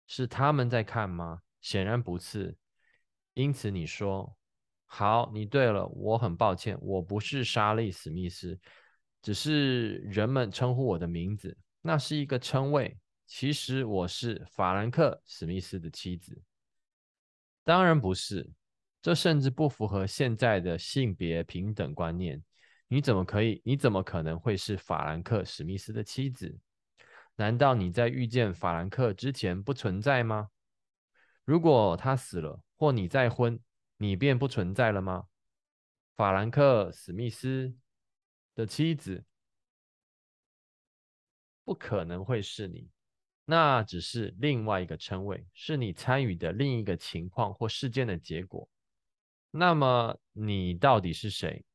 是他们在看吗？显然不是，因此你说好，你对了，我很抱歉，我不是莎莉·史密斯，只是人们称呼我的名字，那是一个称谓。其实我是法兰克·史密斯的妻子。当然不是，这甚至不符合现在的性别平等观念。你怎么可以？你怎么可能会是法兰克·史密斯的妻子？难道你在遇见法兰克之前不存在吗？如果他死了，或你再婚，你便不存在了吗？法兰克·史密斯的妻子不可能会是你，那只是另外一个称谓，是你参与的另一个情况或事件的结果。那么你到底是谁？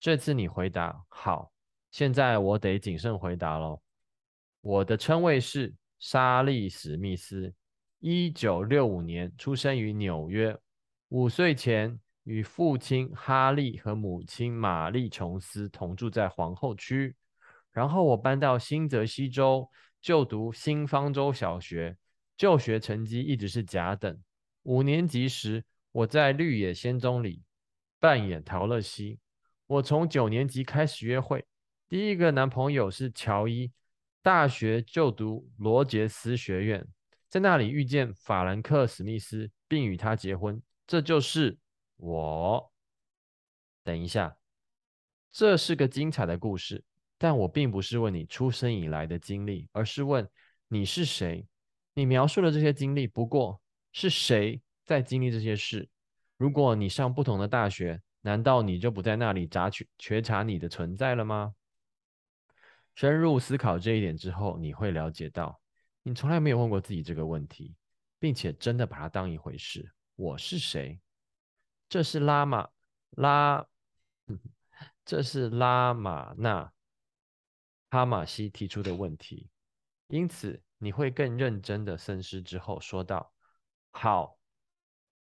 这次你回答好，现在我得谨慎回答喽。我的称谓是莎莉·史密斯，一九六五年出生于纽约。五岁前与父亲哈利和母亲玛丽·琼斯同住在皇后区。然后我搬到新泽西州就读新方舟小学，就学成绩一直是甲等。五年级时，我在《绿野仙踪》里扮演陶乐西。我从九年级开始约会，第一个男朋友是乔伊。大学就读罗杰斯学院，在那里遇见法兰克·史密斯，并与他结婚。这就是我。等一下，这是个精彩的故事。但我并不是问你出生以来的经历，而是问你是谁。你描述的这些经历，不过是谁在经历这些事？如果你上不同的大学，难道你就不在那里查取觉察你的存在了吗？深入思考这一点之后，你会了解到，你从来没有问过自己这个问题，并且真的把它当一回事。我是谁？这是拉玛拉，这是拉玛那。哈马西提出的问题，因此你会更认真的深思之后说道：“好，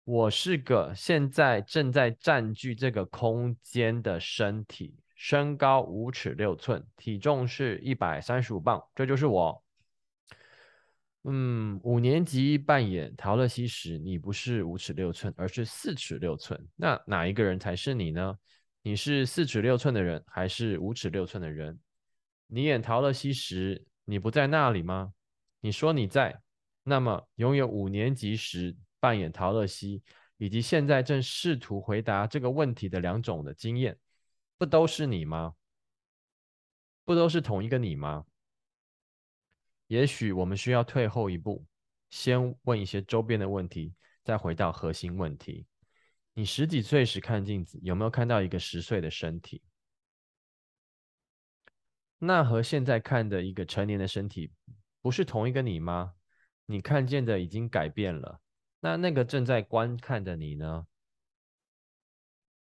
我是个现在正在占据这个空间的身体，身高五尺六寸，体重是一百三十五磅，这就是我。”嗯，五年级扮演陶乐西时，你不是五尺六寸，而是四尺六寸。那哪一个人才是你呢？你是四尺六寸的人，还是五尺六寸的人？你演陶乐西时，你不在那里吗？你说你在，那么拥有五年级时扮演陶乐西，以及现在正试图回答这个问题的两种的经验，不都是你吗？不都是同一个你吗？也许我们需要退后一步，先问一些周边的问题，再回到核心问题。你十几岁时看镜子，有没有看到一个十岁的身体？那和现在看的一个成年的身体，不是同一个你吗？你看见的已经改变了，那那个正在观看的你呢？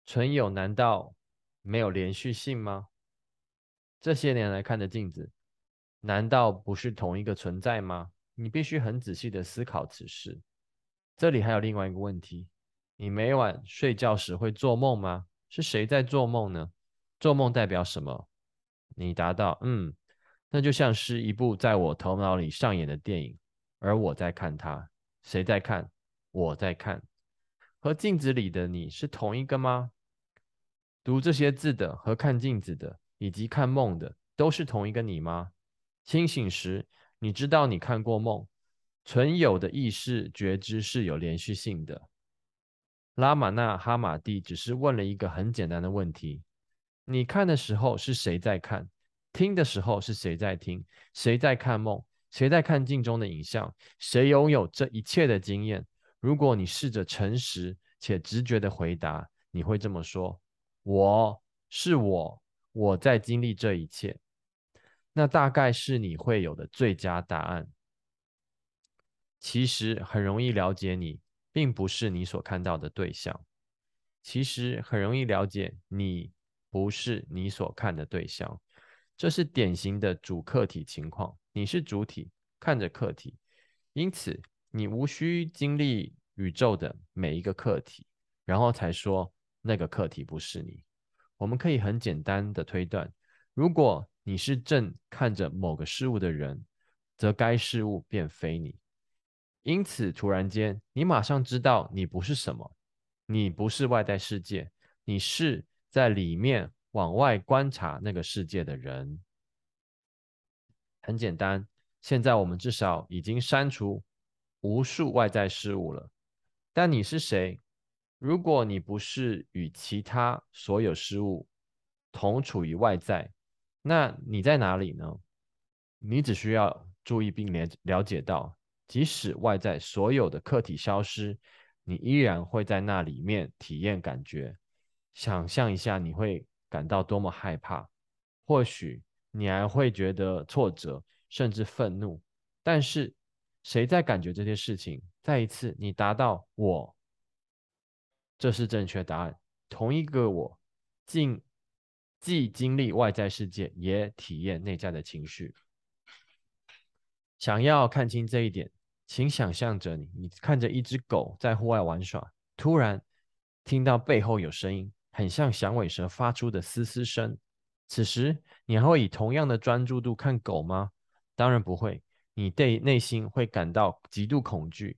存有难道没有连续性吗？这些年来看的镜子，难道不是同一个存在吗？你必须很仔细的思考此事。这里还有另外一个问题：你每晚睡觉时会做梦吗？是谁在做梦呢？做梦代表什么？你答道：“嗯，那就像是一部在我头脑里上演的电影，而我在看它。谁在看？我在看。和镜子里的你是同一个吗？读这些字的和看镜子的以及看梦的都是同一个你吗？清醒时，你知道你看过梦。存有的意识觉知是有连续性的。拉玛纳哈马蒂只是问了一个很简单的问题。”你看的时候是谁在看？听的时候是谁在听？谁在看梦？谁在看镜中的影像？谁拥有这一切的经验？如果你试着诚实且直觉的回答，你会这么说：“我是我，我在经历这一切。”那大概是你会有的最佳答案。其实很容易了解你，并不是你所看到的对象。其实很容易了解你。不是你所看的对象，这是典型的主客体情况。你是主体，看着客体，因此你无需经历宇宙的每一个客体，然后才说那个客体不是你。我们可以很简单的推断：如果你是正看着某个事物的人，则该事物便非你。因此，突然间，你马上知道你不是什么，你不是外在世界，你是。在里面往外观察那个世界的人，很简单。现在我们至少已经删除无数外在事物了。但你是谁？如果你不是与其他所有事物同处于外在，那你在哪里呢？你只需要注意并了了解到，即使外在所有的客体消失，你依然会在那里面体验感觉。想象一下，你会感到多么害怕，或许你还会觉得挫折，甚至愤怒。但是，谁在感觉这些事情？再一次，你达到我，这是正确答案。同一个我，竟既经历外在世界，也体验内在的情绪。想要看清这一点，请想象着你，你看着一只狗在户外玩耍，突然听到背后有声音，很像响尾蛇发出的嘶嘶声。此时，你还会以同样的专注度看狗吗？当然不会，你对内心会感到极度恐惧。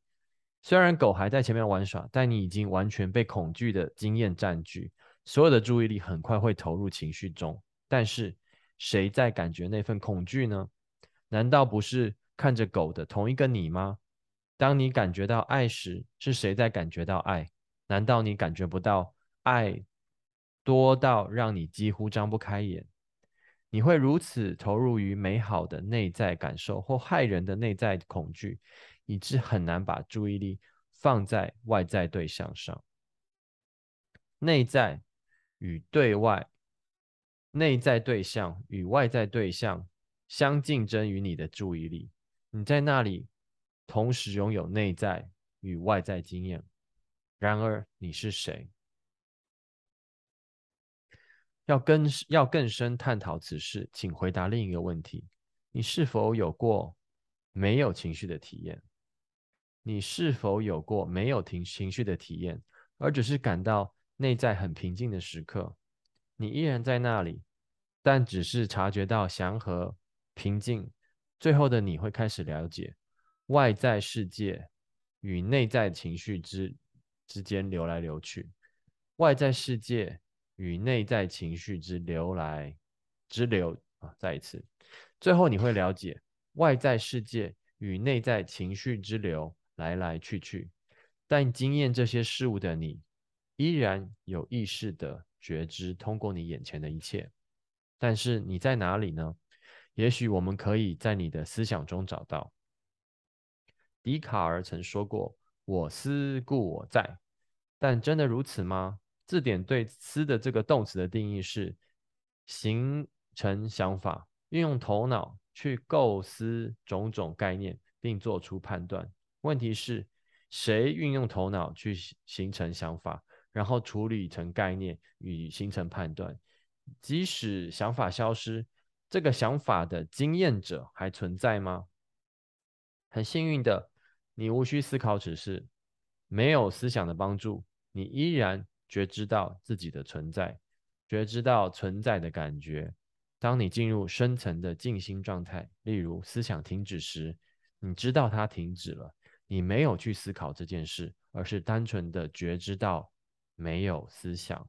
虽然狗还在前面玩耍，但你已经完全被恐惧的经验占据，所有的注意力很快会投入情绪中。但是，谁在感觉那份恐惧呢？难道不是看着狗的同一个你吗？当你感觉到爱时，是谁在感觉到爱？难道你感觉不到爱多到让你几乎张不开眼？你会如此投入于美好的内在感受或害人的内在恐惧，以致很难把注意力放在外在对象上。内在与对外。内在对象与外在对象相竞争于你的注意力，你在那里同时拥有内在与外在经验。然而，你是谁？要更要更深探讨此事，请回答另一个问题：你是否有过没有情绪的体验？你是否有过没有情情绪的体验，而只是感到内在很平静的时刻？你依然在那里。但只是察觉到祥和、平静，最后的你会开始了解外在世界与内在情绪之之间流来流去，外在世界与内在情绪之流来之流啊！再一次，最后你会了解外在世界与内在情绪之流来来去去，但经验这些事物的你，依然有意识的觉知通过你眼前的一切。但是你在哪里呢？也许我们可以在你的思想中找到。笛卡尔曾说过：“我思故我在。”但真的如此吗？字典对“思”的这个动词的定义是形成想法，运用头脑去构思种种概念，并做出判断。问题是，谁运用头脑去形成想法，然后处理成概念与形成判断？即使想法消失，这个想法的经验者还存在吗？很幸运的，你无需思考，只是没有思想的帮助，你依然觉知到自己的存在，觉知到存在的感觉。当你进入深层的静心状态，例如思想停止时，你知道它停止了，你没有去思考这件事，而是单纯的觉知到没有思想。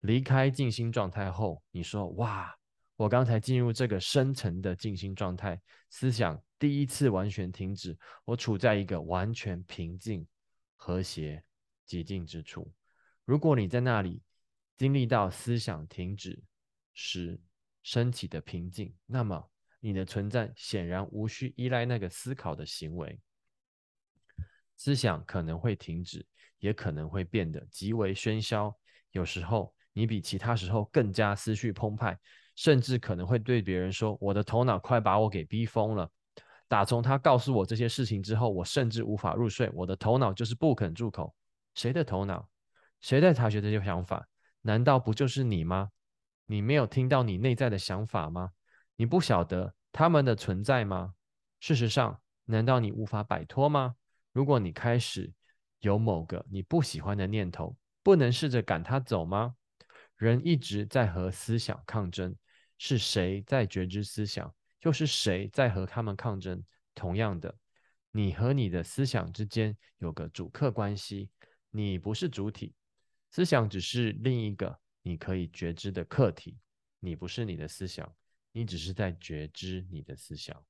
离开静心状态后，你说：“哇，我刚才进入这个深层的静心状态，思想第一次完全停止，我处在一个完全平静、和谐、寂静之处。如果你在那里经历到思想停止时升起的平静，那么你的存在显然无需依赖那个思考的行为。思想可能会停止，也可能会变得极为喧嚣，有时候。”你比其他时候更加思绪澎湃，甚至可能会对别人说：“我的头脑快把我给逼疯了。”打从他告诉我这些事情之后，我甚至无法入睡。我的头脑就是不肯住口。谁的头脑？谁在察觉这些想法？难道不就是你吗？你没有听到你内在的想法吗？你不晓得他们的存在吗？事实上，难道你无法摆脱吗？如果你开始有某个你不喜欢的念头，不能试着赶它走吗？人一直在和思想抗争，是谁在觉知思想，又是谁在和他们抗争？同样的，你和你的思想之间有个主客关系，你不是主体，思想只是另一个你可以觉知的客体，你不是你的思想，你只是在觉知你的思想。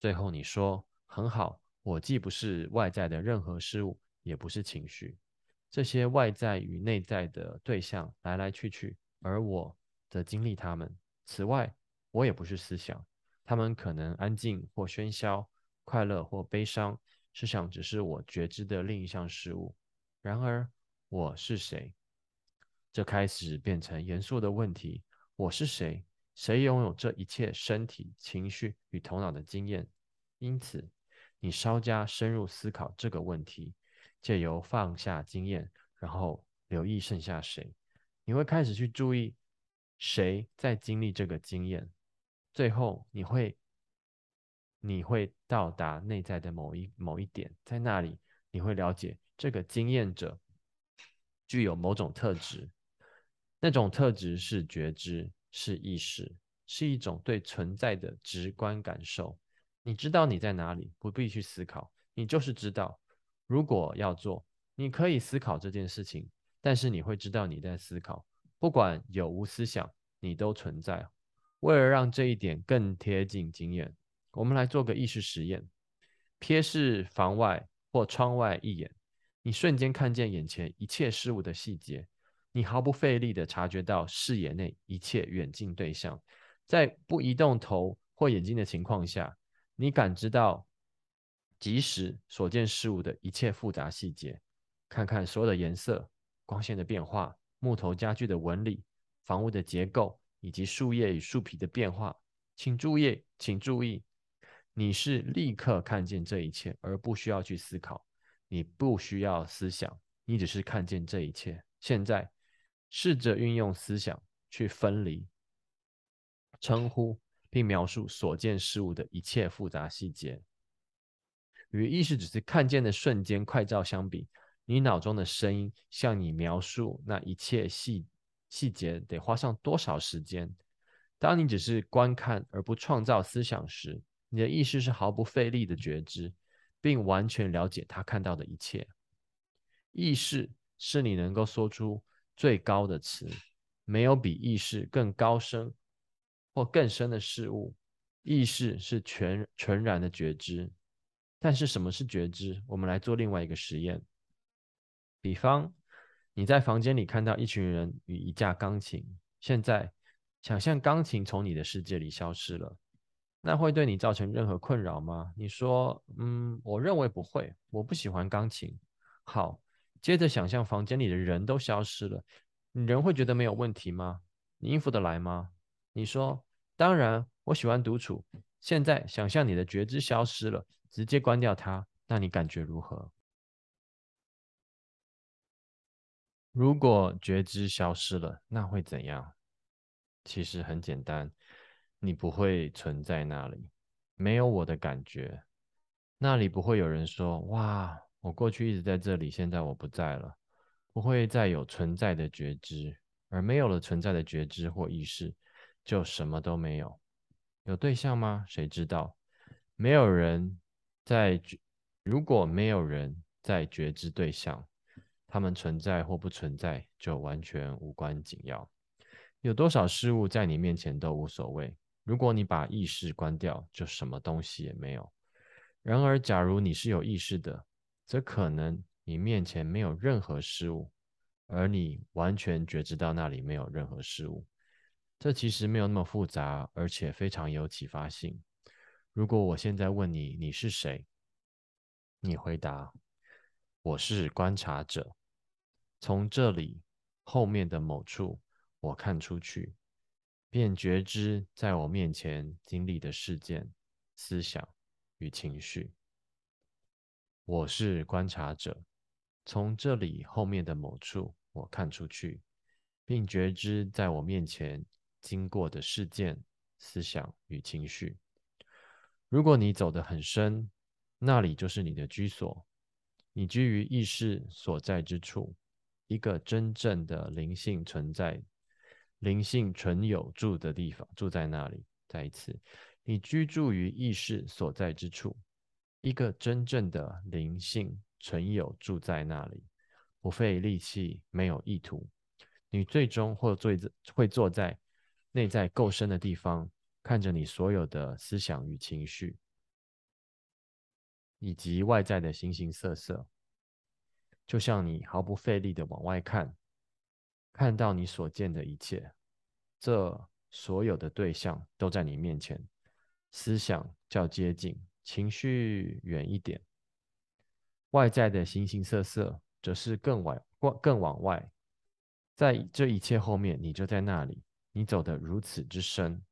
最后你说很好，我既不是外在的任何事物，也不是情绪。这些外在与内在的对象来来去去，而我则经历他们。此外，我也不是思想，他们可能安静或喧嚣，快乐或悲伤。思想只是我觉知的另一项事物。然而，我是谁？这开始变成严肃的问题。我是谁？谁拥有这一切身体、情绪与头脑的经验？因此，你稍加深入思考这个问题。借由放下经验，然后留意剩下谁，你会开始去注意谁在经历这个经验。最后你会你会到达内在的某一某一点，在那里你会了解这个经验者具有某种特质，那种特质是觉知，是意识，是一种对存在的直观感受。你知道你在哪里，不必去思考，你就是知道。如果要做，你可以思考这件事情，但是你会知道你在思考，不管有无思想，你都存在。为了让这一点更贴近经验，我们来做个意识实验：瞥视房外或窗外一眼，你瞬间看见眼前一切事物的细节，你毫不费力地察觉到视野内一切远近对象，在不移动头或眼睛的情况下。你感知到即时所见事物的一切复杂细节，看看所有的颜色、光线的变化、木头家具的纹理、房屋的结构以及树叶与树皮的变化。请注意，请注意，你是立刻看见这一切，而不需要去思考。你不需要思想，你只是看见这一切。现在，试着运用思想去分离、称呼。并描述所见事物的一切复杂细节，与意识只是看见的瞬间快照相比，你脑中的声音向你描述那一切细细节得花上多少时间？当你只是观看而不创造思想时，你的意识是毫不费力的觉知，并完全了解他看到的一切。意识是你能够说出最高的词，没有比意识更高深。或更深的事物，意识是全全然的觉知。但是什么是觉知？我们来做另外一个实验。比方，你在房间里看到一群人与一架钢琴。现在，想象钢琴从你的世界里消失了，那会对你造成任何困扰吗？你说，嗯，我认为不会。我不喜欢钢琴。好，接着想象房间里的人都消失了，你人会觉得没有问题吗？你应付得来吗？你说。当然，我喜欢独处。现在想象你的觉知消失了，直接关掉它，那你感觉如何？如果觉知消失了，那会怎样？其实很简单，你不会存在那里，没有我的感觉，那里不会有人说：“哇，我过去一直在这里，现在我不在了。”不会再有存在的觉知，而没有了存在的觉知或意识。就什么都没有，有对象吗？谁知道？没有人在，如果没有人在觉知对象，他们存在或不存在就完全无关紧要。有多少事物在你面前都无所谓。如果你把意识关掉，就什么东西也没有。然而，假如你是有意识的，则可能你面前没有任何事物，而你完全觉知到那里没有任何事物。这其实没有那么复杂，而且非常有启发性。如果我现在问你你是谁，你回答我是观察者。从这里后面的某处，我看出去，便觉知在我面前经历的事件、思想与情绪。我是观察者。从这里后面的某处，我看出去，并觉知在我面前。经过的事件、思想与情绪。如果你走得很深，那里就是你的居所。你居于意识所在之处，一个真正的灵性存在、灵性存有住的地方，住在那里。再一次，你居住于意识所在之处，一个真正的灵性存有住在那里，不费力气，没有意图。你最终或最会坐在。内在够深的地方，看着你所有的思想与情绪，以及外在的形形色色，就像你毫不费力的往外看，看到你所见的一切，这所有的对象都在你面前，思想较接近，情绪远一点，外在的形形色色则是更往更往外，在这一切后面，你就在那里。你走得如此之深，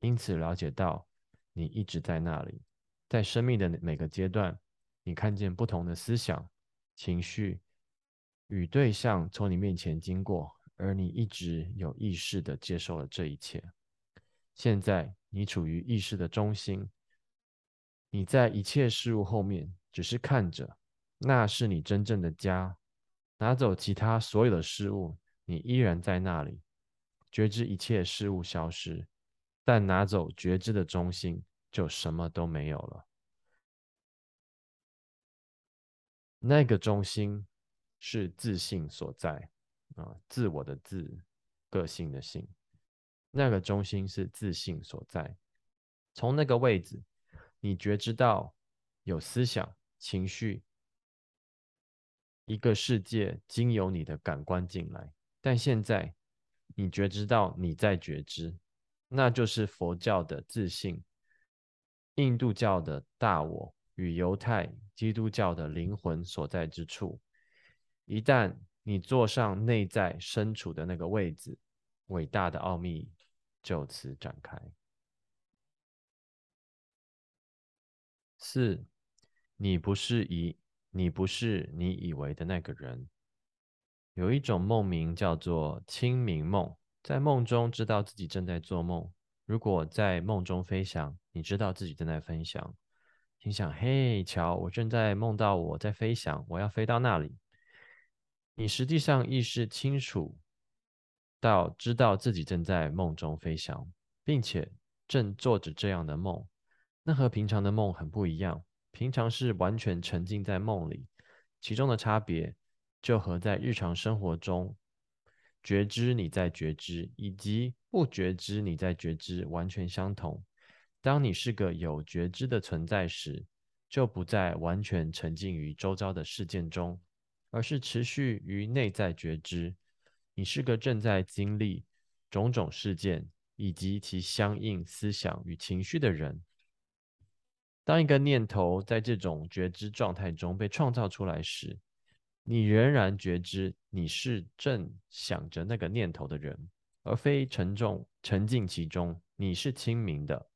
因此了解到你一直在那里，在生命的每个阶段，你看见不同的思想、情绪与对象从你面前经过，而你一直有意识的接受了这一切。现在你处于意识的中心，你在一切事物后面只是看着，那是你真正的家。拿走其他所有的事物，你依然在那里。觉知一切事物消失，但拿走觉知的中心，就什么都没有了。那个中心是自信所在啊，自我的自，个性的性。那个中心是自信所在。从那个位置，你觉知到有思想、情绪，一个世界经由你的感官进来。但现在。你觉知到你在觉知，那就是佛教的自信，印度教的大我与犹太、基督教的灵魂所在之处。一旦你坐上内在身处的那个位置，伟大的奥秘就此展开。四，你不是以你不是你以为的那个人。有一种梦名叫做清明梦，在梦中知道自己正在做梦。如果在梦中飞翔，你知道自己正在飞翔，心想：“嘿，瞧，我正在梦到我在飞翔，我要飞到那里。”你实际上意识清楚到知道自己正在梦中飞翔，并且正做着这样的梦。那和平常的梦很不一样。平常是完全沉浸在梦里，其中的差别。就和在日常生活中觉知你在觉知，以及不觉知你在觉知完全相同。当你是个有觉知的存在时，就不再完全沉浸于周遭的事件中，而是持续于内在觉知。你是个正在经历种种事件以及其相应思想与情绪的人。当一个念头在这种觉知状态中被创造出来时，你仍然觉知你是正想着那个念头的人，而非沉重沉浸其中。你是清明的。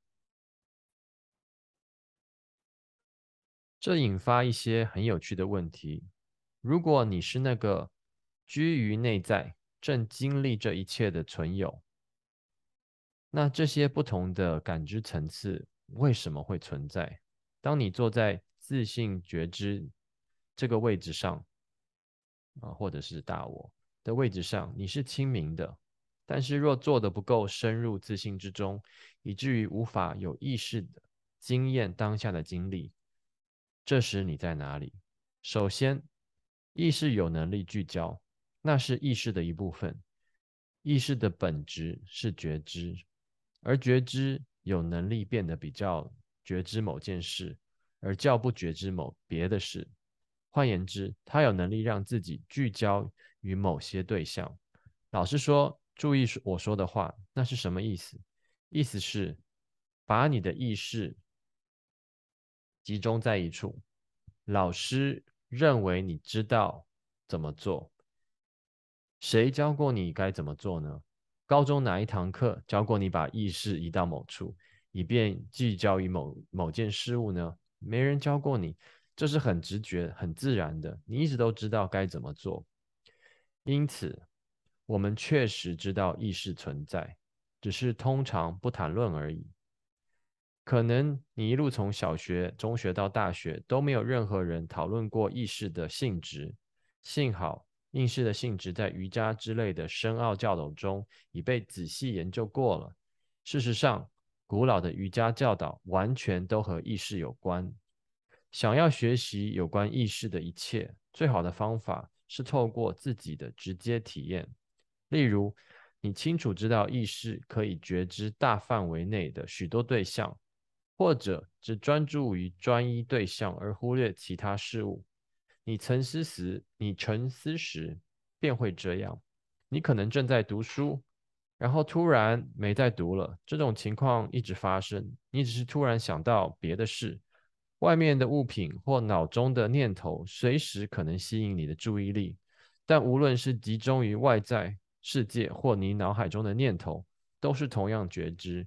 这引发一些很有趣的问题。如果你是那个居于内在、正经历这一切的存有，那这些不同的感知层次为什么会存在？当你坐在自信觉知这个位置上。啊，或者是大我的位置上，你是清明的。但是若做的不够深入自信之中，以至于无法有意识的经验当下的经历，这时你在哪里？首先，意识有能力聚焦，那是意识的一部分。意识的本质是觉知，而觉知有能力变得比较觉知某件事，而较不觉知某别的事。换言之，他有能力让自己聚焦于某些对象。老师说：“注意我说的话，那是什么意思？意思是把你的意识集中在一处。老师认为你知道怎么做。谁教过你该怎么做呢？高中哪一堂课教过你把意识移到某处，以便聚焦于某某件事物呢？没人教过你。”这是很直觉、很自然的，你一直都知道该怎么做。因此，我们确实知道意识存在，只是通常不谈论而已。可能你一路从小学、中学到大学都没有任何人讨论过意识的性质。幸好，意识的性质在瑜伽之类的深奥教导中已被仔细研究过了。事实上，古老的瑜伽教导完全都和意识有关。想要学习有关意识的一切，最好的方法是透过自己的直接体验。例如，你清楚知道意识可以觉知大范围内的许多对象，或者只专注于专一对象而忽略其他事物。你沉思时，你沉思时便会这样。你可能正在读书，然后突然没在读了。这种情况一直发生。你只是突然想到别的事。外面的物品或脑中的念头随时可能吸引你的注意力，但无论是集中于外在世界或你脑海中的念头，都是同样觉知。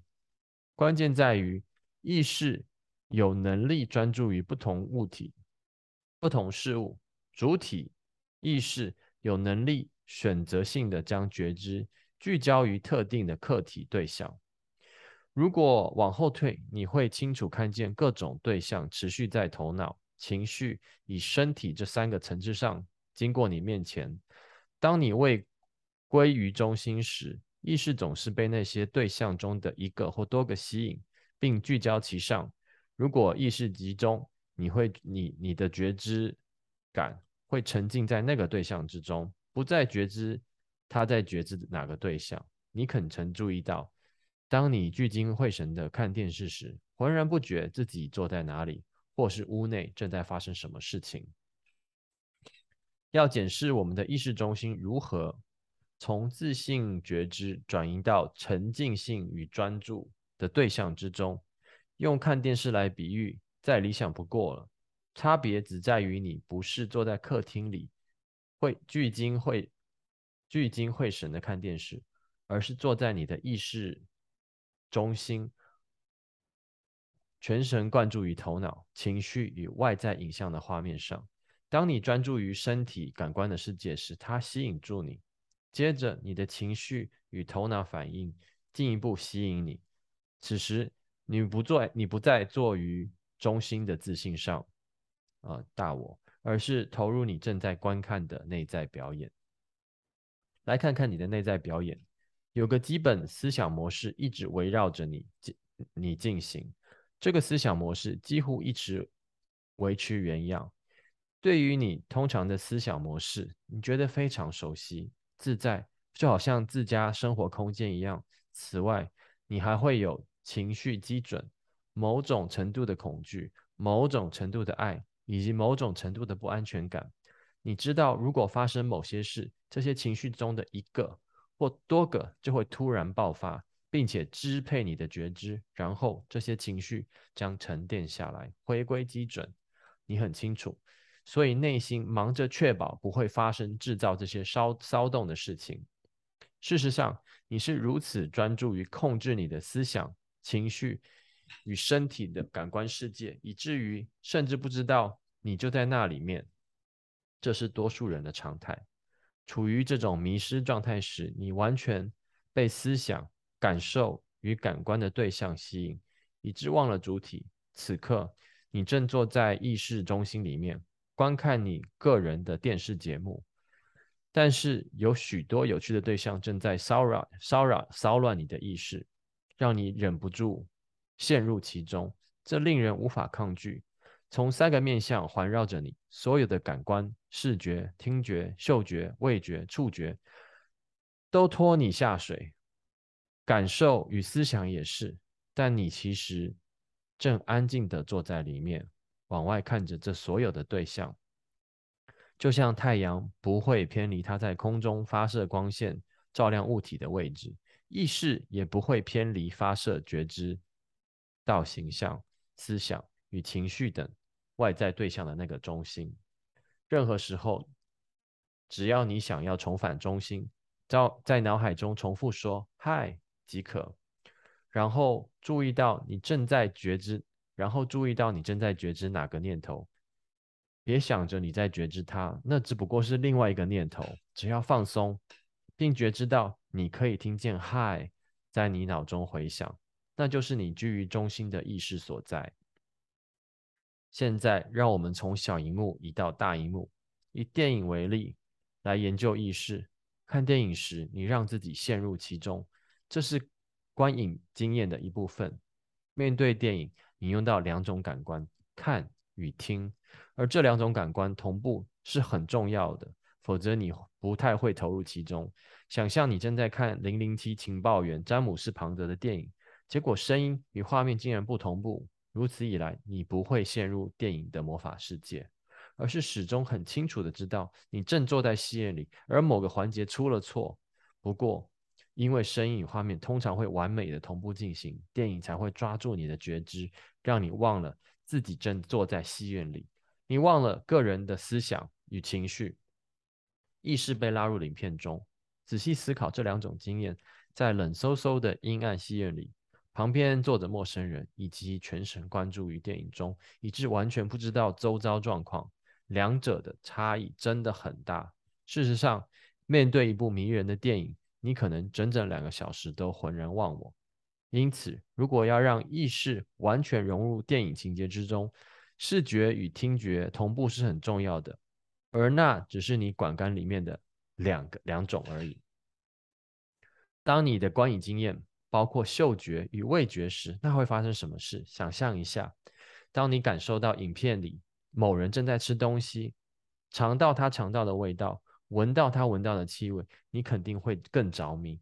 关键在于意识有能力专注于不同物体、不同事物。主体意识有能力选择性的将觉知聚焦于特定的客体对象。如果往后退，你会清楚看见各种对象持续在头脑、情绪以身体这三个层次上经过你面前。当你未归于中心时，意识总是被那些对象中的一个或多个吸引，并聚焦其上。如果意识集中，你会你你的觉知感会沉浸在那个对象之中，不再觉知他在觉知哪个对象。你可曾注意到，当你聚精会神的看电视时，浑然不觉自己坐在哪里，或是屋内正在发生什么事情？要检视我们的意识中心如何。从自信觉知转移到沉浸性与专注的对象之中，用看电视来比喻，再理想不过了。差别只在于你不是坐在客厅里，会聚精会聚精会神的看电视，而是坐在你的意识中心，全神贯注于头脑、情绪与外在影像的画面上。当你专注于身体感官的世界时，它吸引住你。接着，你的情绪与头脑反应进一步吸引你。此时，你不做，你不再坐于中心的自信上，啊，大我，而是投入你正在观看的内在表演。来看看你的内在表演，有个基本思想模式一直围绕着你进你进行。这个思想模式几乎一直维持原样。对于你通常的思想模式，你觉得非常熟悉。自在就好像自家生活空间一样。此外，你还会有情绪基准、某种程度的恐惧、某种程度的爱，以及某种程度的不安全感。你知道，如果发生某些事，这些情绪中的一个或多个就会突然爆发，并且支配你的觉知，然后这些情绪将沉淀下来，回归基准。你很清楚。所以内心忙着确保不会发生制造这些骚骚动的事情。事实上，你是如此专注于控制你的思想、情绪与身体的感官世界，以至于甚至不知道你就在那里面。这是多数人的常态。处于这种迷失状态时，你完全被思想、感受与感官的对象吸引，以致忘了主体。此刻，你正坐在意识中心里面。观看你个人的电视节目，但是有许多有趣的对象正在骚扰、骚扰、骚乱你的意识，让你忍不住陷入其中。这令人无法抗拒。从三个面向环绕着你，所有的感官——视觉、听觉、嗅觉、味觉、触觉——都拖你下水，感受与思想也是。但你其实正安静地坐在里面。往外看着这所有的对象，就像太阳不会偏离它在空中发射光线照亮物体的位置，意识也不会偏离发射觉知到形象、思想与情绪等外在对象的那个中心。任何时候，只要你想要重返中心，在在脑海中重复说“嗨”即可，然后注意到你正在觉知。然后注意到你正在觉知哪个念头，别想着你在觉知它，那只不过是另外一个念头。只要放松，并觉知到你可以听见“嗨”在你脑中回响，那就是你居于中心的意识所在。现在，让我们从小荧幕移到大荧幕，以电影为例，来研究意识。看电影时，你让自己陷入其中，这是观影经验的一部分。面对电影。你用到两种感官，看与听，而这两种感官同步是很重要的，否则你不太会投入其中。想象你正在看《零零七情报员詹姆斯·庞德》的电影，结果声音与画面竟然不同步。如此一来，你不会陷入电影的魔法世界，而是始终很清楚的知道你正坐在戏院里，而某个环节出了错。不过，因为声音与画面通常会完美的同步进行，电影才会抓住你的觉知，让你忘了自己正坐在戏院里，你忘了个人的思想与情绪，意识被拉入影片中。仔细思考这两种经验，在冷飕飕的阴暗戏院里，旁边坐着陌生人，以及全神贯注于电影中，以致完全不知道周遭状况，两者的差异真的很大。事实上，面对一部迷人的电影。你可能整整两个小时都浑然忘我。因此，如果要让意识完全融入电影情节之中，视觉与听觉同步是很重要的，而那只是你感官里面的两个两种而已。当你的观影经验包括嗅觉与味觉时，那会发生什么事？想象一下，当你感受到影片里某人正在吃东西，尝到他尝到的味道，闻到他闻到的气味，你肯定会更着迷，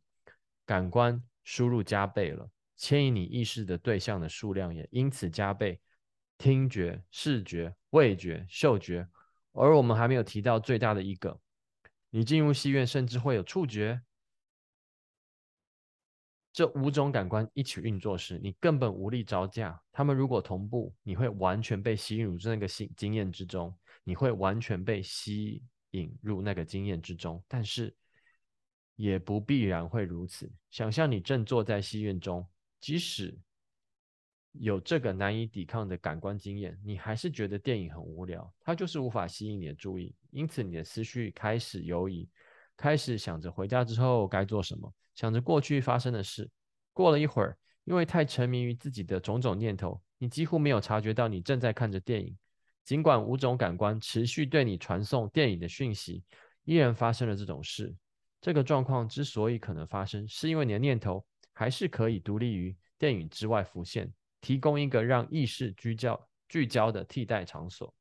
感官输入加倍了，牵引你意识的对象的数量也因此加倍，听觉、视觉、味觉、嗅觉，而我们还没有提到最大的一个，你进入戏院甚至会有触觉。这五种感官一起运作时，你根本无力招架。他们如果同步，你会完全被吸引入那个经经验之中，你会完全被吸引入那个经验之中。但是，也不必然会如此。想象你正坐在戏院中，即使有这个难以抵抗的感官经验，你还是觉得电影很无聊，它就是无法吸引你的注意。因此，你的思绪开始游移，开始想着回家之后该做什么。想着过去发生的事，过了一会儿，因为太沉迷于自己的种种念头，你几乎没有察觉到你正在看着电影。尽管五种感官持续对你传送电影的讯息，依然发生了这种事。这个状况之所以可能发生，是因为你的念头还是可以独立于电影之外浮现，提供一个让意识聚焦聚焦的替代场所。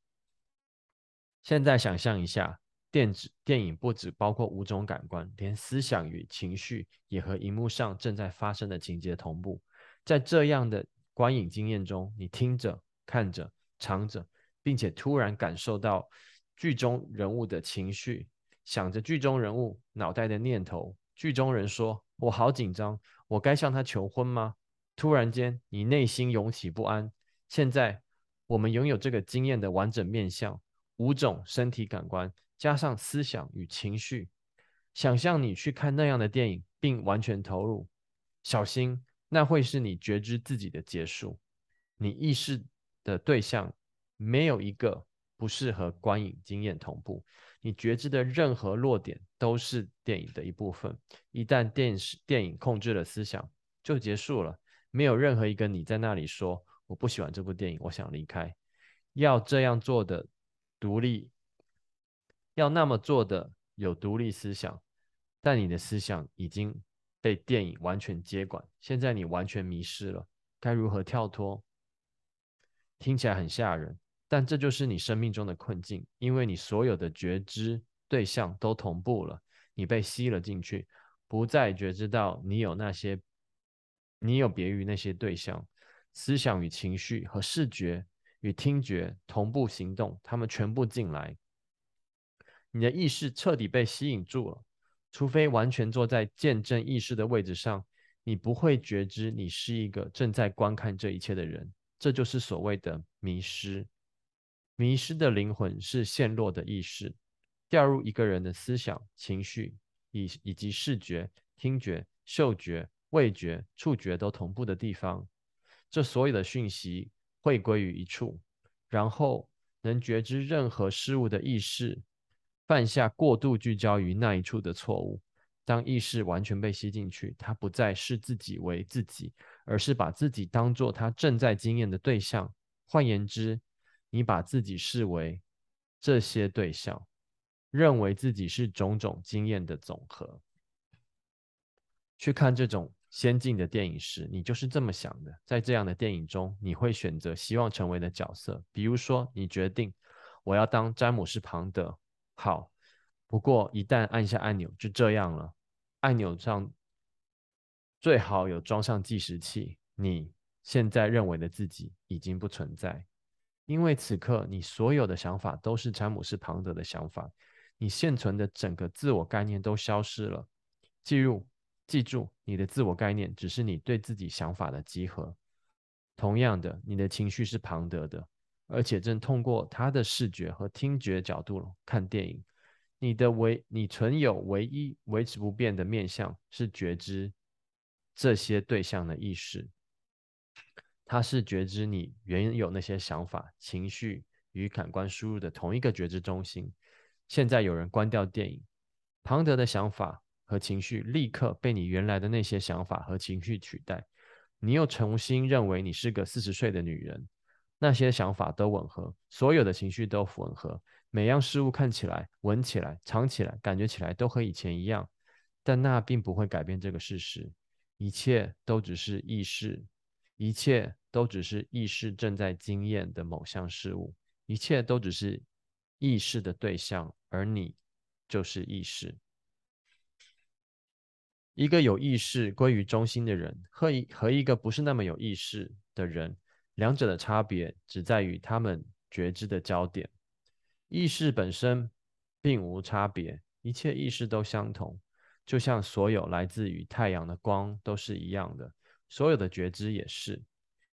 现在想象一下。电子电影不只包括五种感官，连思想与情绪也和荧幕上正在发生的情节同步。在这样的观影经验中，你听着、看着、尝着，并且突然感受到剧中人物的情绪，想着剧中人物脑袋的念头。剧中人说：“我好紧张，我该向他求婚吗？”突然间，你内心涌起不安。现在，我们拥有这个经验的完整面相，五种身体感官。加上思想与情绪，想象你去看那样的电影，并完全投入。小心，那会是你觉知自己的结束。你意识的对象没有一个不适合观影经验同步。你觉知的任何落点都是电影的一部分。一旦电视电影控制了思想，就结束了。没有任何一个你在那里说我不喜欢这部电影，我想离开。要这样做的独立。要那么做的有独立思想，但你的思想已经被电影完全接管，现在你完全迷失了，该如何跳脱？听起来很吓人，但这就是你生命中的困境，因为你所有的觉知对象都同步了，你被吸了进去，不再觉知到你有那些，你有别于那些对象，思想与情绪和视觉与听觉同步行动，他们全部进来。你的意识彻底被吸引住了，除非完全坐在见证意识的位置上，你不会觉知你是一个正在观看这一切的人。这就是所谓的迷失。迷失的灵魂是陷落的意识，掉入一个人的思想、情绪以以及视觉、听觉、嗅觉、味觉、触觉都同步的地方。这所有的讯息会归于一处，然后能觉知任何事物的意识。犯下过度聚焦于那一处的错误。当意识完全被吸进去，他不再视自己为自己，而是把自己当做他正在经验的对象。换言之，你把自己视为这些对象，认为自己是种种经验的总和。去看这种先进的电影时，你就是这么想的。在这样的电影中，你会选择希望成为的角色。比如说，你决定我要当詹姆斯·庞德。好，不过一旦按下按钮，就这样了。按钮上最好有装上计时器。你现在认为的自己已经不存在，因为此刻你所有的想法都是詹姆斯·庞德的想法。你现存的整个自我概念都消失了。记住，记住，你的自我概念只是你对自己想法的集合。同样的，你的情绪是庞德的。而且正通过他的视觉和听觉角度看电影，你的唯你存有唯一维持不变的面相是觉知这些对象的意识，它是觉知你原有那些想法、情绪与感官输入的同一个觉知中心。现在有人关掉电影，庞德的想法和情绪立刻被你原来的那些想法和情绪取代。你又重新认为你是个四十岁的女人，那些想法都吻合，所有的情绪都吻合，每样事物看起来、闻起来、尝起来、感觉起来都和以前一样，但那并不会改变这个事实，一切都只是意识，一切都只是意识正在经验的某项事物，一切都只是意识的对象，而你就是意识。一个有意识归于中心的人，和一和一个不是那么有意识的人，两者的差别只在于他们觉知的焦点。意识本身并无差别，一切意识都相同，就像所有来自于太阳的光都是一样的。所有的觉知也是。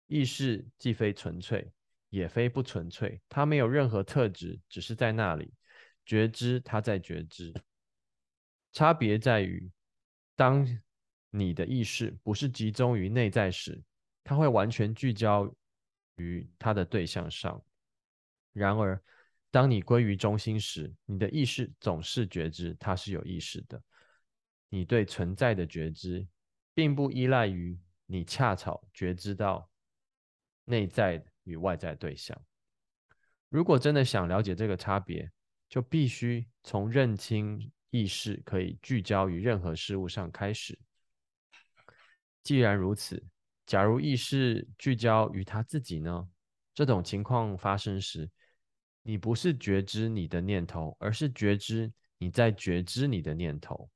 意识既非纯粹，也非不纯粹，它没有任何特质，只是在那里。觉知，它在觉知。差别在于。当你的意识不是集中于内在时，它会完全聚焦于它的对象上。然而，当你归于中心时，你的意识总是觉知它是有意识的。你对存在的觉知，并不依赖于你恰巧觉知到内在与外在对象。如果真的想了解这个差别，就必须从认清。意识可以聚焦于任何事物上开始。既然如此，假如意识聚焦于他自己呢？这种情况发生时，你不是觉知你的念头，而是觉知你在觉知你的念头。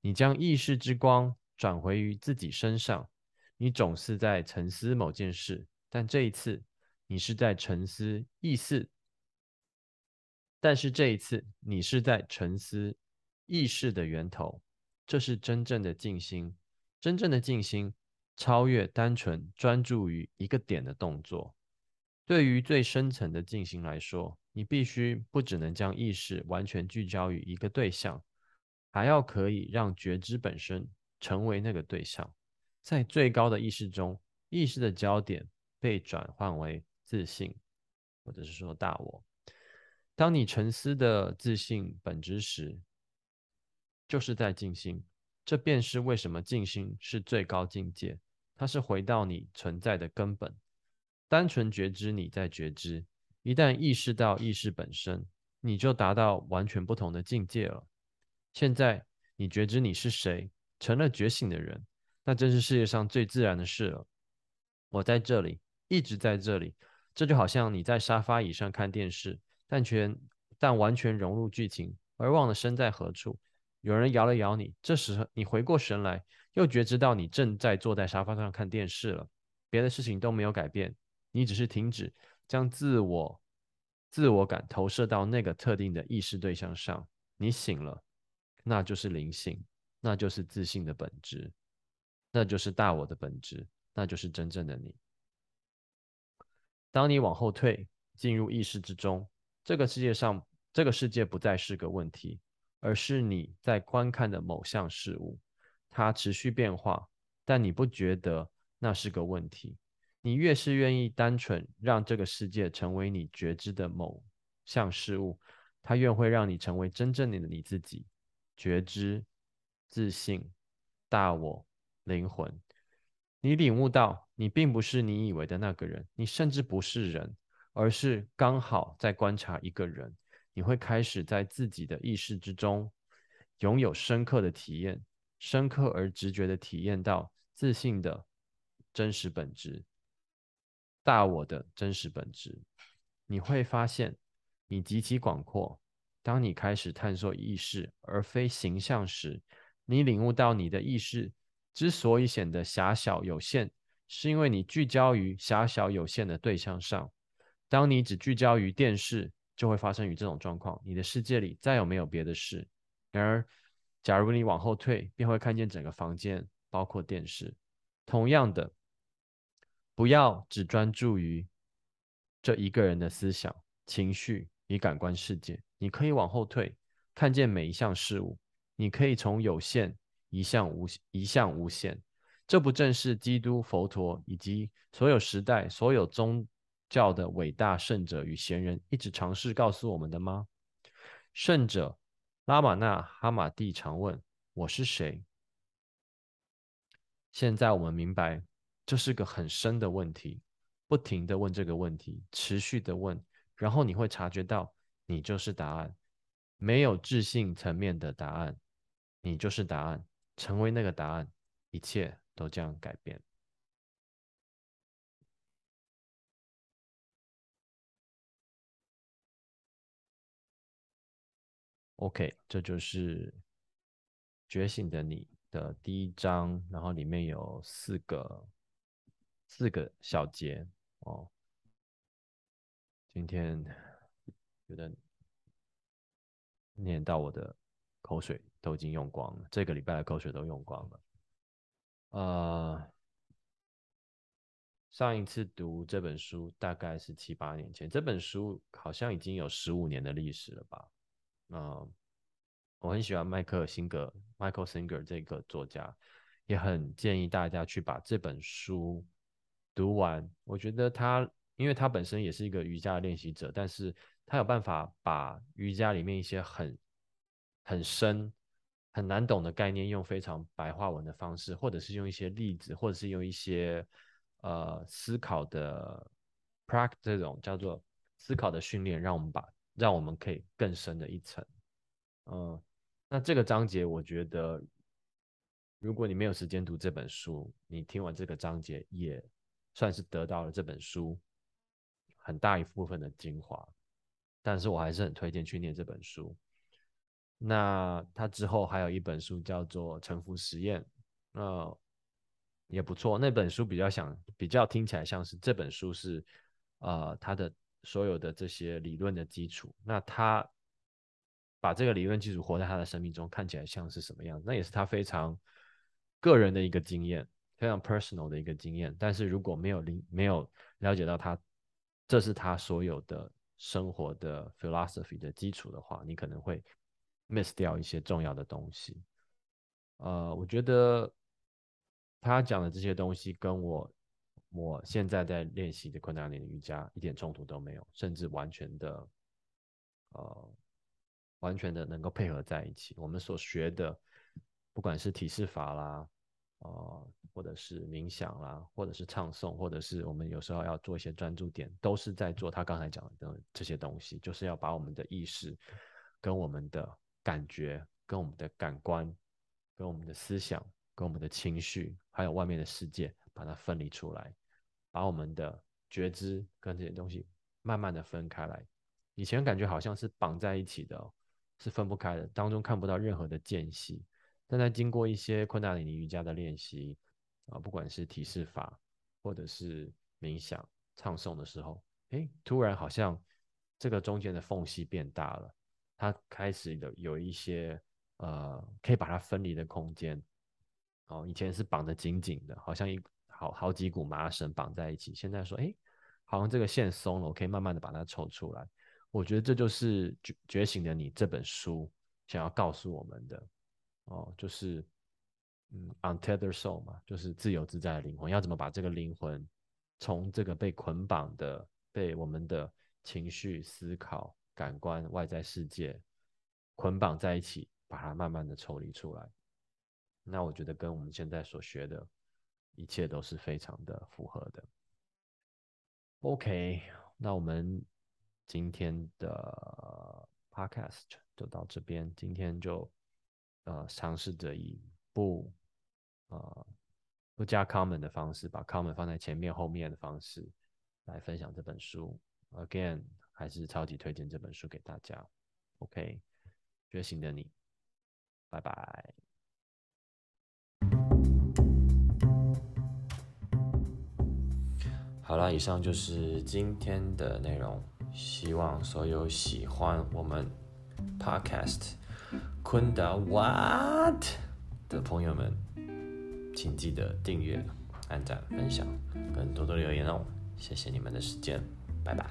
你将意识之光转回于自己身上，你总是在沉思某件事，但这一次你是在沉思意识。但是这一次，你是在沉思意识的源头，这是真正的静心。真正的静心超越单纯专注于一个点的动作。对于最深层的静心来说，你必须不只能将意识完全聚焦于一个对象，还要可以让觉知本身成为那个对象。在最高的意识中，意识的焦点被转换为自信，或者是说大我。当你沉思的自信本质时，就是在静心。这便是为什么静心是最高境界。它是回到你存在的根本，单纯觉知你在觉知。一旦意识到意识本身，你就达到完全不同的境界了。现在你觉知你是谁，成了觉醒的人，那真是世界上最自然的事了。我在这里，一直在这里。这就好像你在沙发椅上看电视。但全但完全融入剧情，而忘了身在何处。有人摇了摇你，这时你回过神来，又觉知到你正在坐在沙发上看电视了。别的事情都没有改变，你只是停止将自我自我感投射到那个特定的意识对象上。你醒了，那就是灵性，那就是自信的本质，那就是大我的本质，那就是真正的你。当你往后退，进入意识之中。这个世界上，这个世界不再是个问题，而是你在观看的某项事物，它持续变化，但你不觉得那是个问题。你越是愿意单纯让这个世界成为你觉知的某项事物，它越会让你成为真正的你自己。觉知、自信、大我、灵魂，你领悟到，你并不是你以为的那个人，你甚至不是人。而是刚好在观察一个人，你会开始在自己的意识之中拥有深刻的体验，深刻而直觉的体验到自信的真实本质，大我的真实本质。你会发现你极其广阔。当你开始探索意识而非形象时，你领悟到你的意识之所以显得狭小有限，是因为你聚焦于狭小有限的对象上。当你只聚焦于电视，就会发生于这种状况。你的世界里再有没有别的事？然而，假如你往后退，便会看见整个房间，包括电视。同样的，不要只专注于这一个人的思想、情绪与感官世界。你可以往后退，看见每一项事物。你可以从有限移向无移向无限。这不正是基督、佛陀以及所有时代、所有宗？教的伟大圣者与贤人一直尝试告诉我们的吗？圣者拉玛那哈玛蒂常问：“我是谁？”现在我们明白这是个很深的问题，不停的问这个问题，持续的问，然后你会察觉到你就是答案，没有智性层面的答案，你就是答案，成为那个答案，一切都这样改变。OK，这就是觉醒的你的第一章，然后里面有四个四个小节哦。今天有点念到我的口水都已经用光了，这个礼拜的口水都用光了。呃，上一次读这本书大概是七八年前，这本书好像已经有十五年的历史了吧。嗯，我很喜欢迈克尔辛格 （Michael Singer） 这个作家，也很建议大家去把这本书读完。我觉得他，因为他本身也是一个瑜伽的练习者，但是他有办法把瑜伽里面一些很很深、很难懂的概念，用非常白话文的方式，或者是用一些例子，或者是用一些呃思考的 practice 这种叫做思考的训练，让我们把。让我们可以更深的一层，嗯，那这个章节我觉得，如果你没有时间读这本书，你听完这个章节也算是得到了这本书很大一部分的精华。但是我还是很推荐去念这本书。那他之后还有一本书叫做《沉浮实验》，那也不错。那本书比较想比较听起来像是这本书是，呃，他的。所有的这些理论的基础，那他把这个理论基础活在他的生命中，看起来像是什么样？那也是他非常个人的一个经验，非常 personal 的一个经验。但是如果没有理没有了解到他，这是他所有的生活的 philosophy 的基础的话，你可能会 miss 掉一些重要的东西。呃，我觉得他讲的这些东西跟我。我现在在练习的昆达里的瑜伽一点冲突都没有，甚至完全的，呃，完全的能够配合在一起。我们所学的，不管是体式法啦，呃，或者是冥想啦，或者是唱诵，或者是我们有时候要做一些专注点，都是在做他刚才讲的这些东西，就是要把我们的意识、跟我们的感觉、跟我们的感官、跟我们的思想、跟我们的情绪，还有外面的世界，把它分离出来。把我们的觉知跟这些东西慢慢的分开来，以前感觉好像是绑在一起的，是分不开的，当中看不到任何的间隙。但在经过一些昆达里尼瑜伽的练习啊，不管是体式法或者是冥想、唱诵的时候，哎，突然好像这个中间的缝隙变大了，它开始有有一些呃可以把它分离的空间。哦，以前是绑得紧紧的，好像一。好好几股麻绳绑在一起，现在说，哎，好像这个线松了，我可以慢慢的把它抽出来。我觉得这就是觉觉醒的你这本书想要告诉我们的，哦，就是嗯，untethered soul 嘛，就是自由自在的灵魂，要怎么把这个灵魂从这个被捆绑的、被我们的情绪、思考、感官、外在世界捆绑在一起，把它慢慢的抽离出来。那我觉得跟我们现在所学的。一切都是非常的符合的。OK，那我们今天的 Podcast 就到这边。今天就呃尝试着以不呃不加 comment 的方式，把 comment 放在前面后面的方式来分享这本书。Again，还是超级推荐这本书给大家。OK，觉醒的你，拜拜。好了，以上就是今天的内容。希望所有喜欢我们 Podcast 昆达 What 的朋友们，请记得订阅、按赞、分享，跟多多留言哦。谢谢你们的时间，拜拜。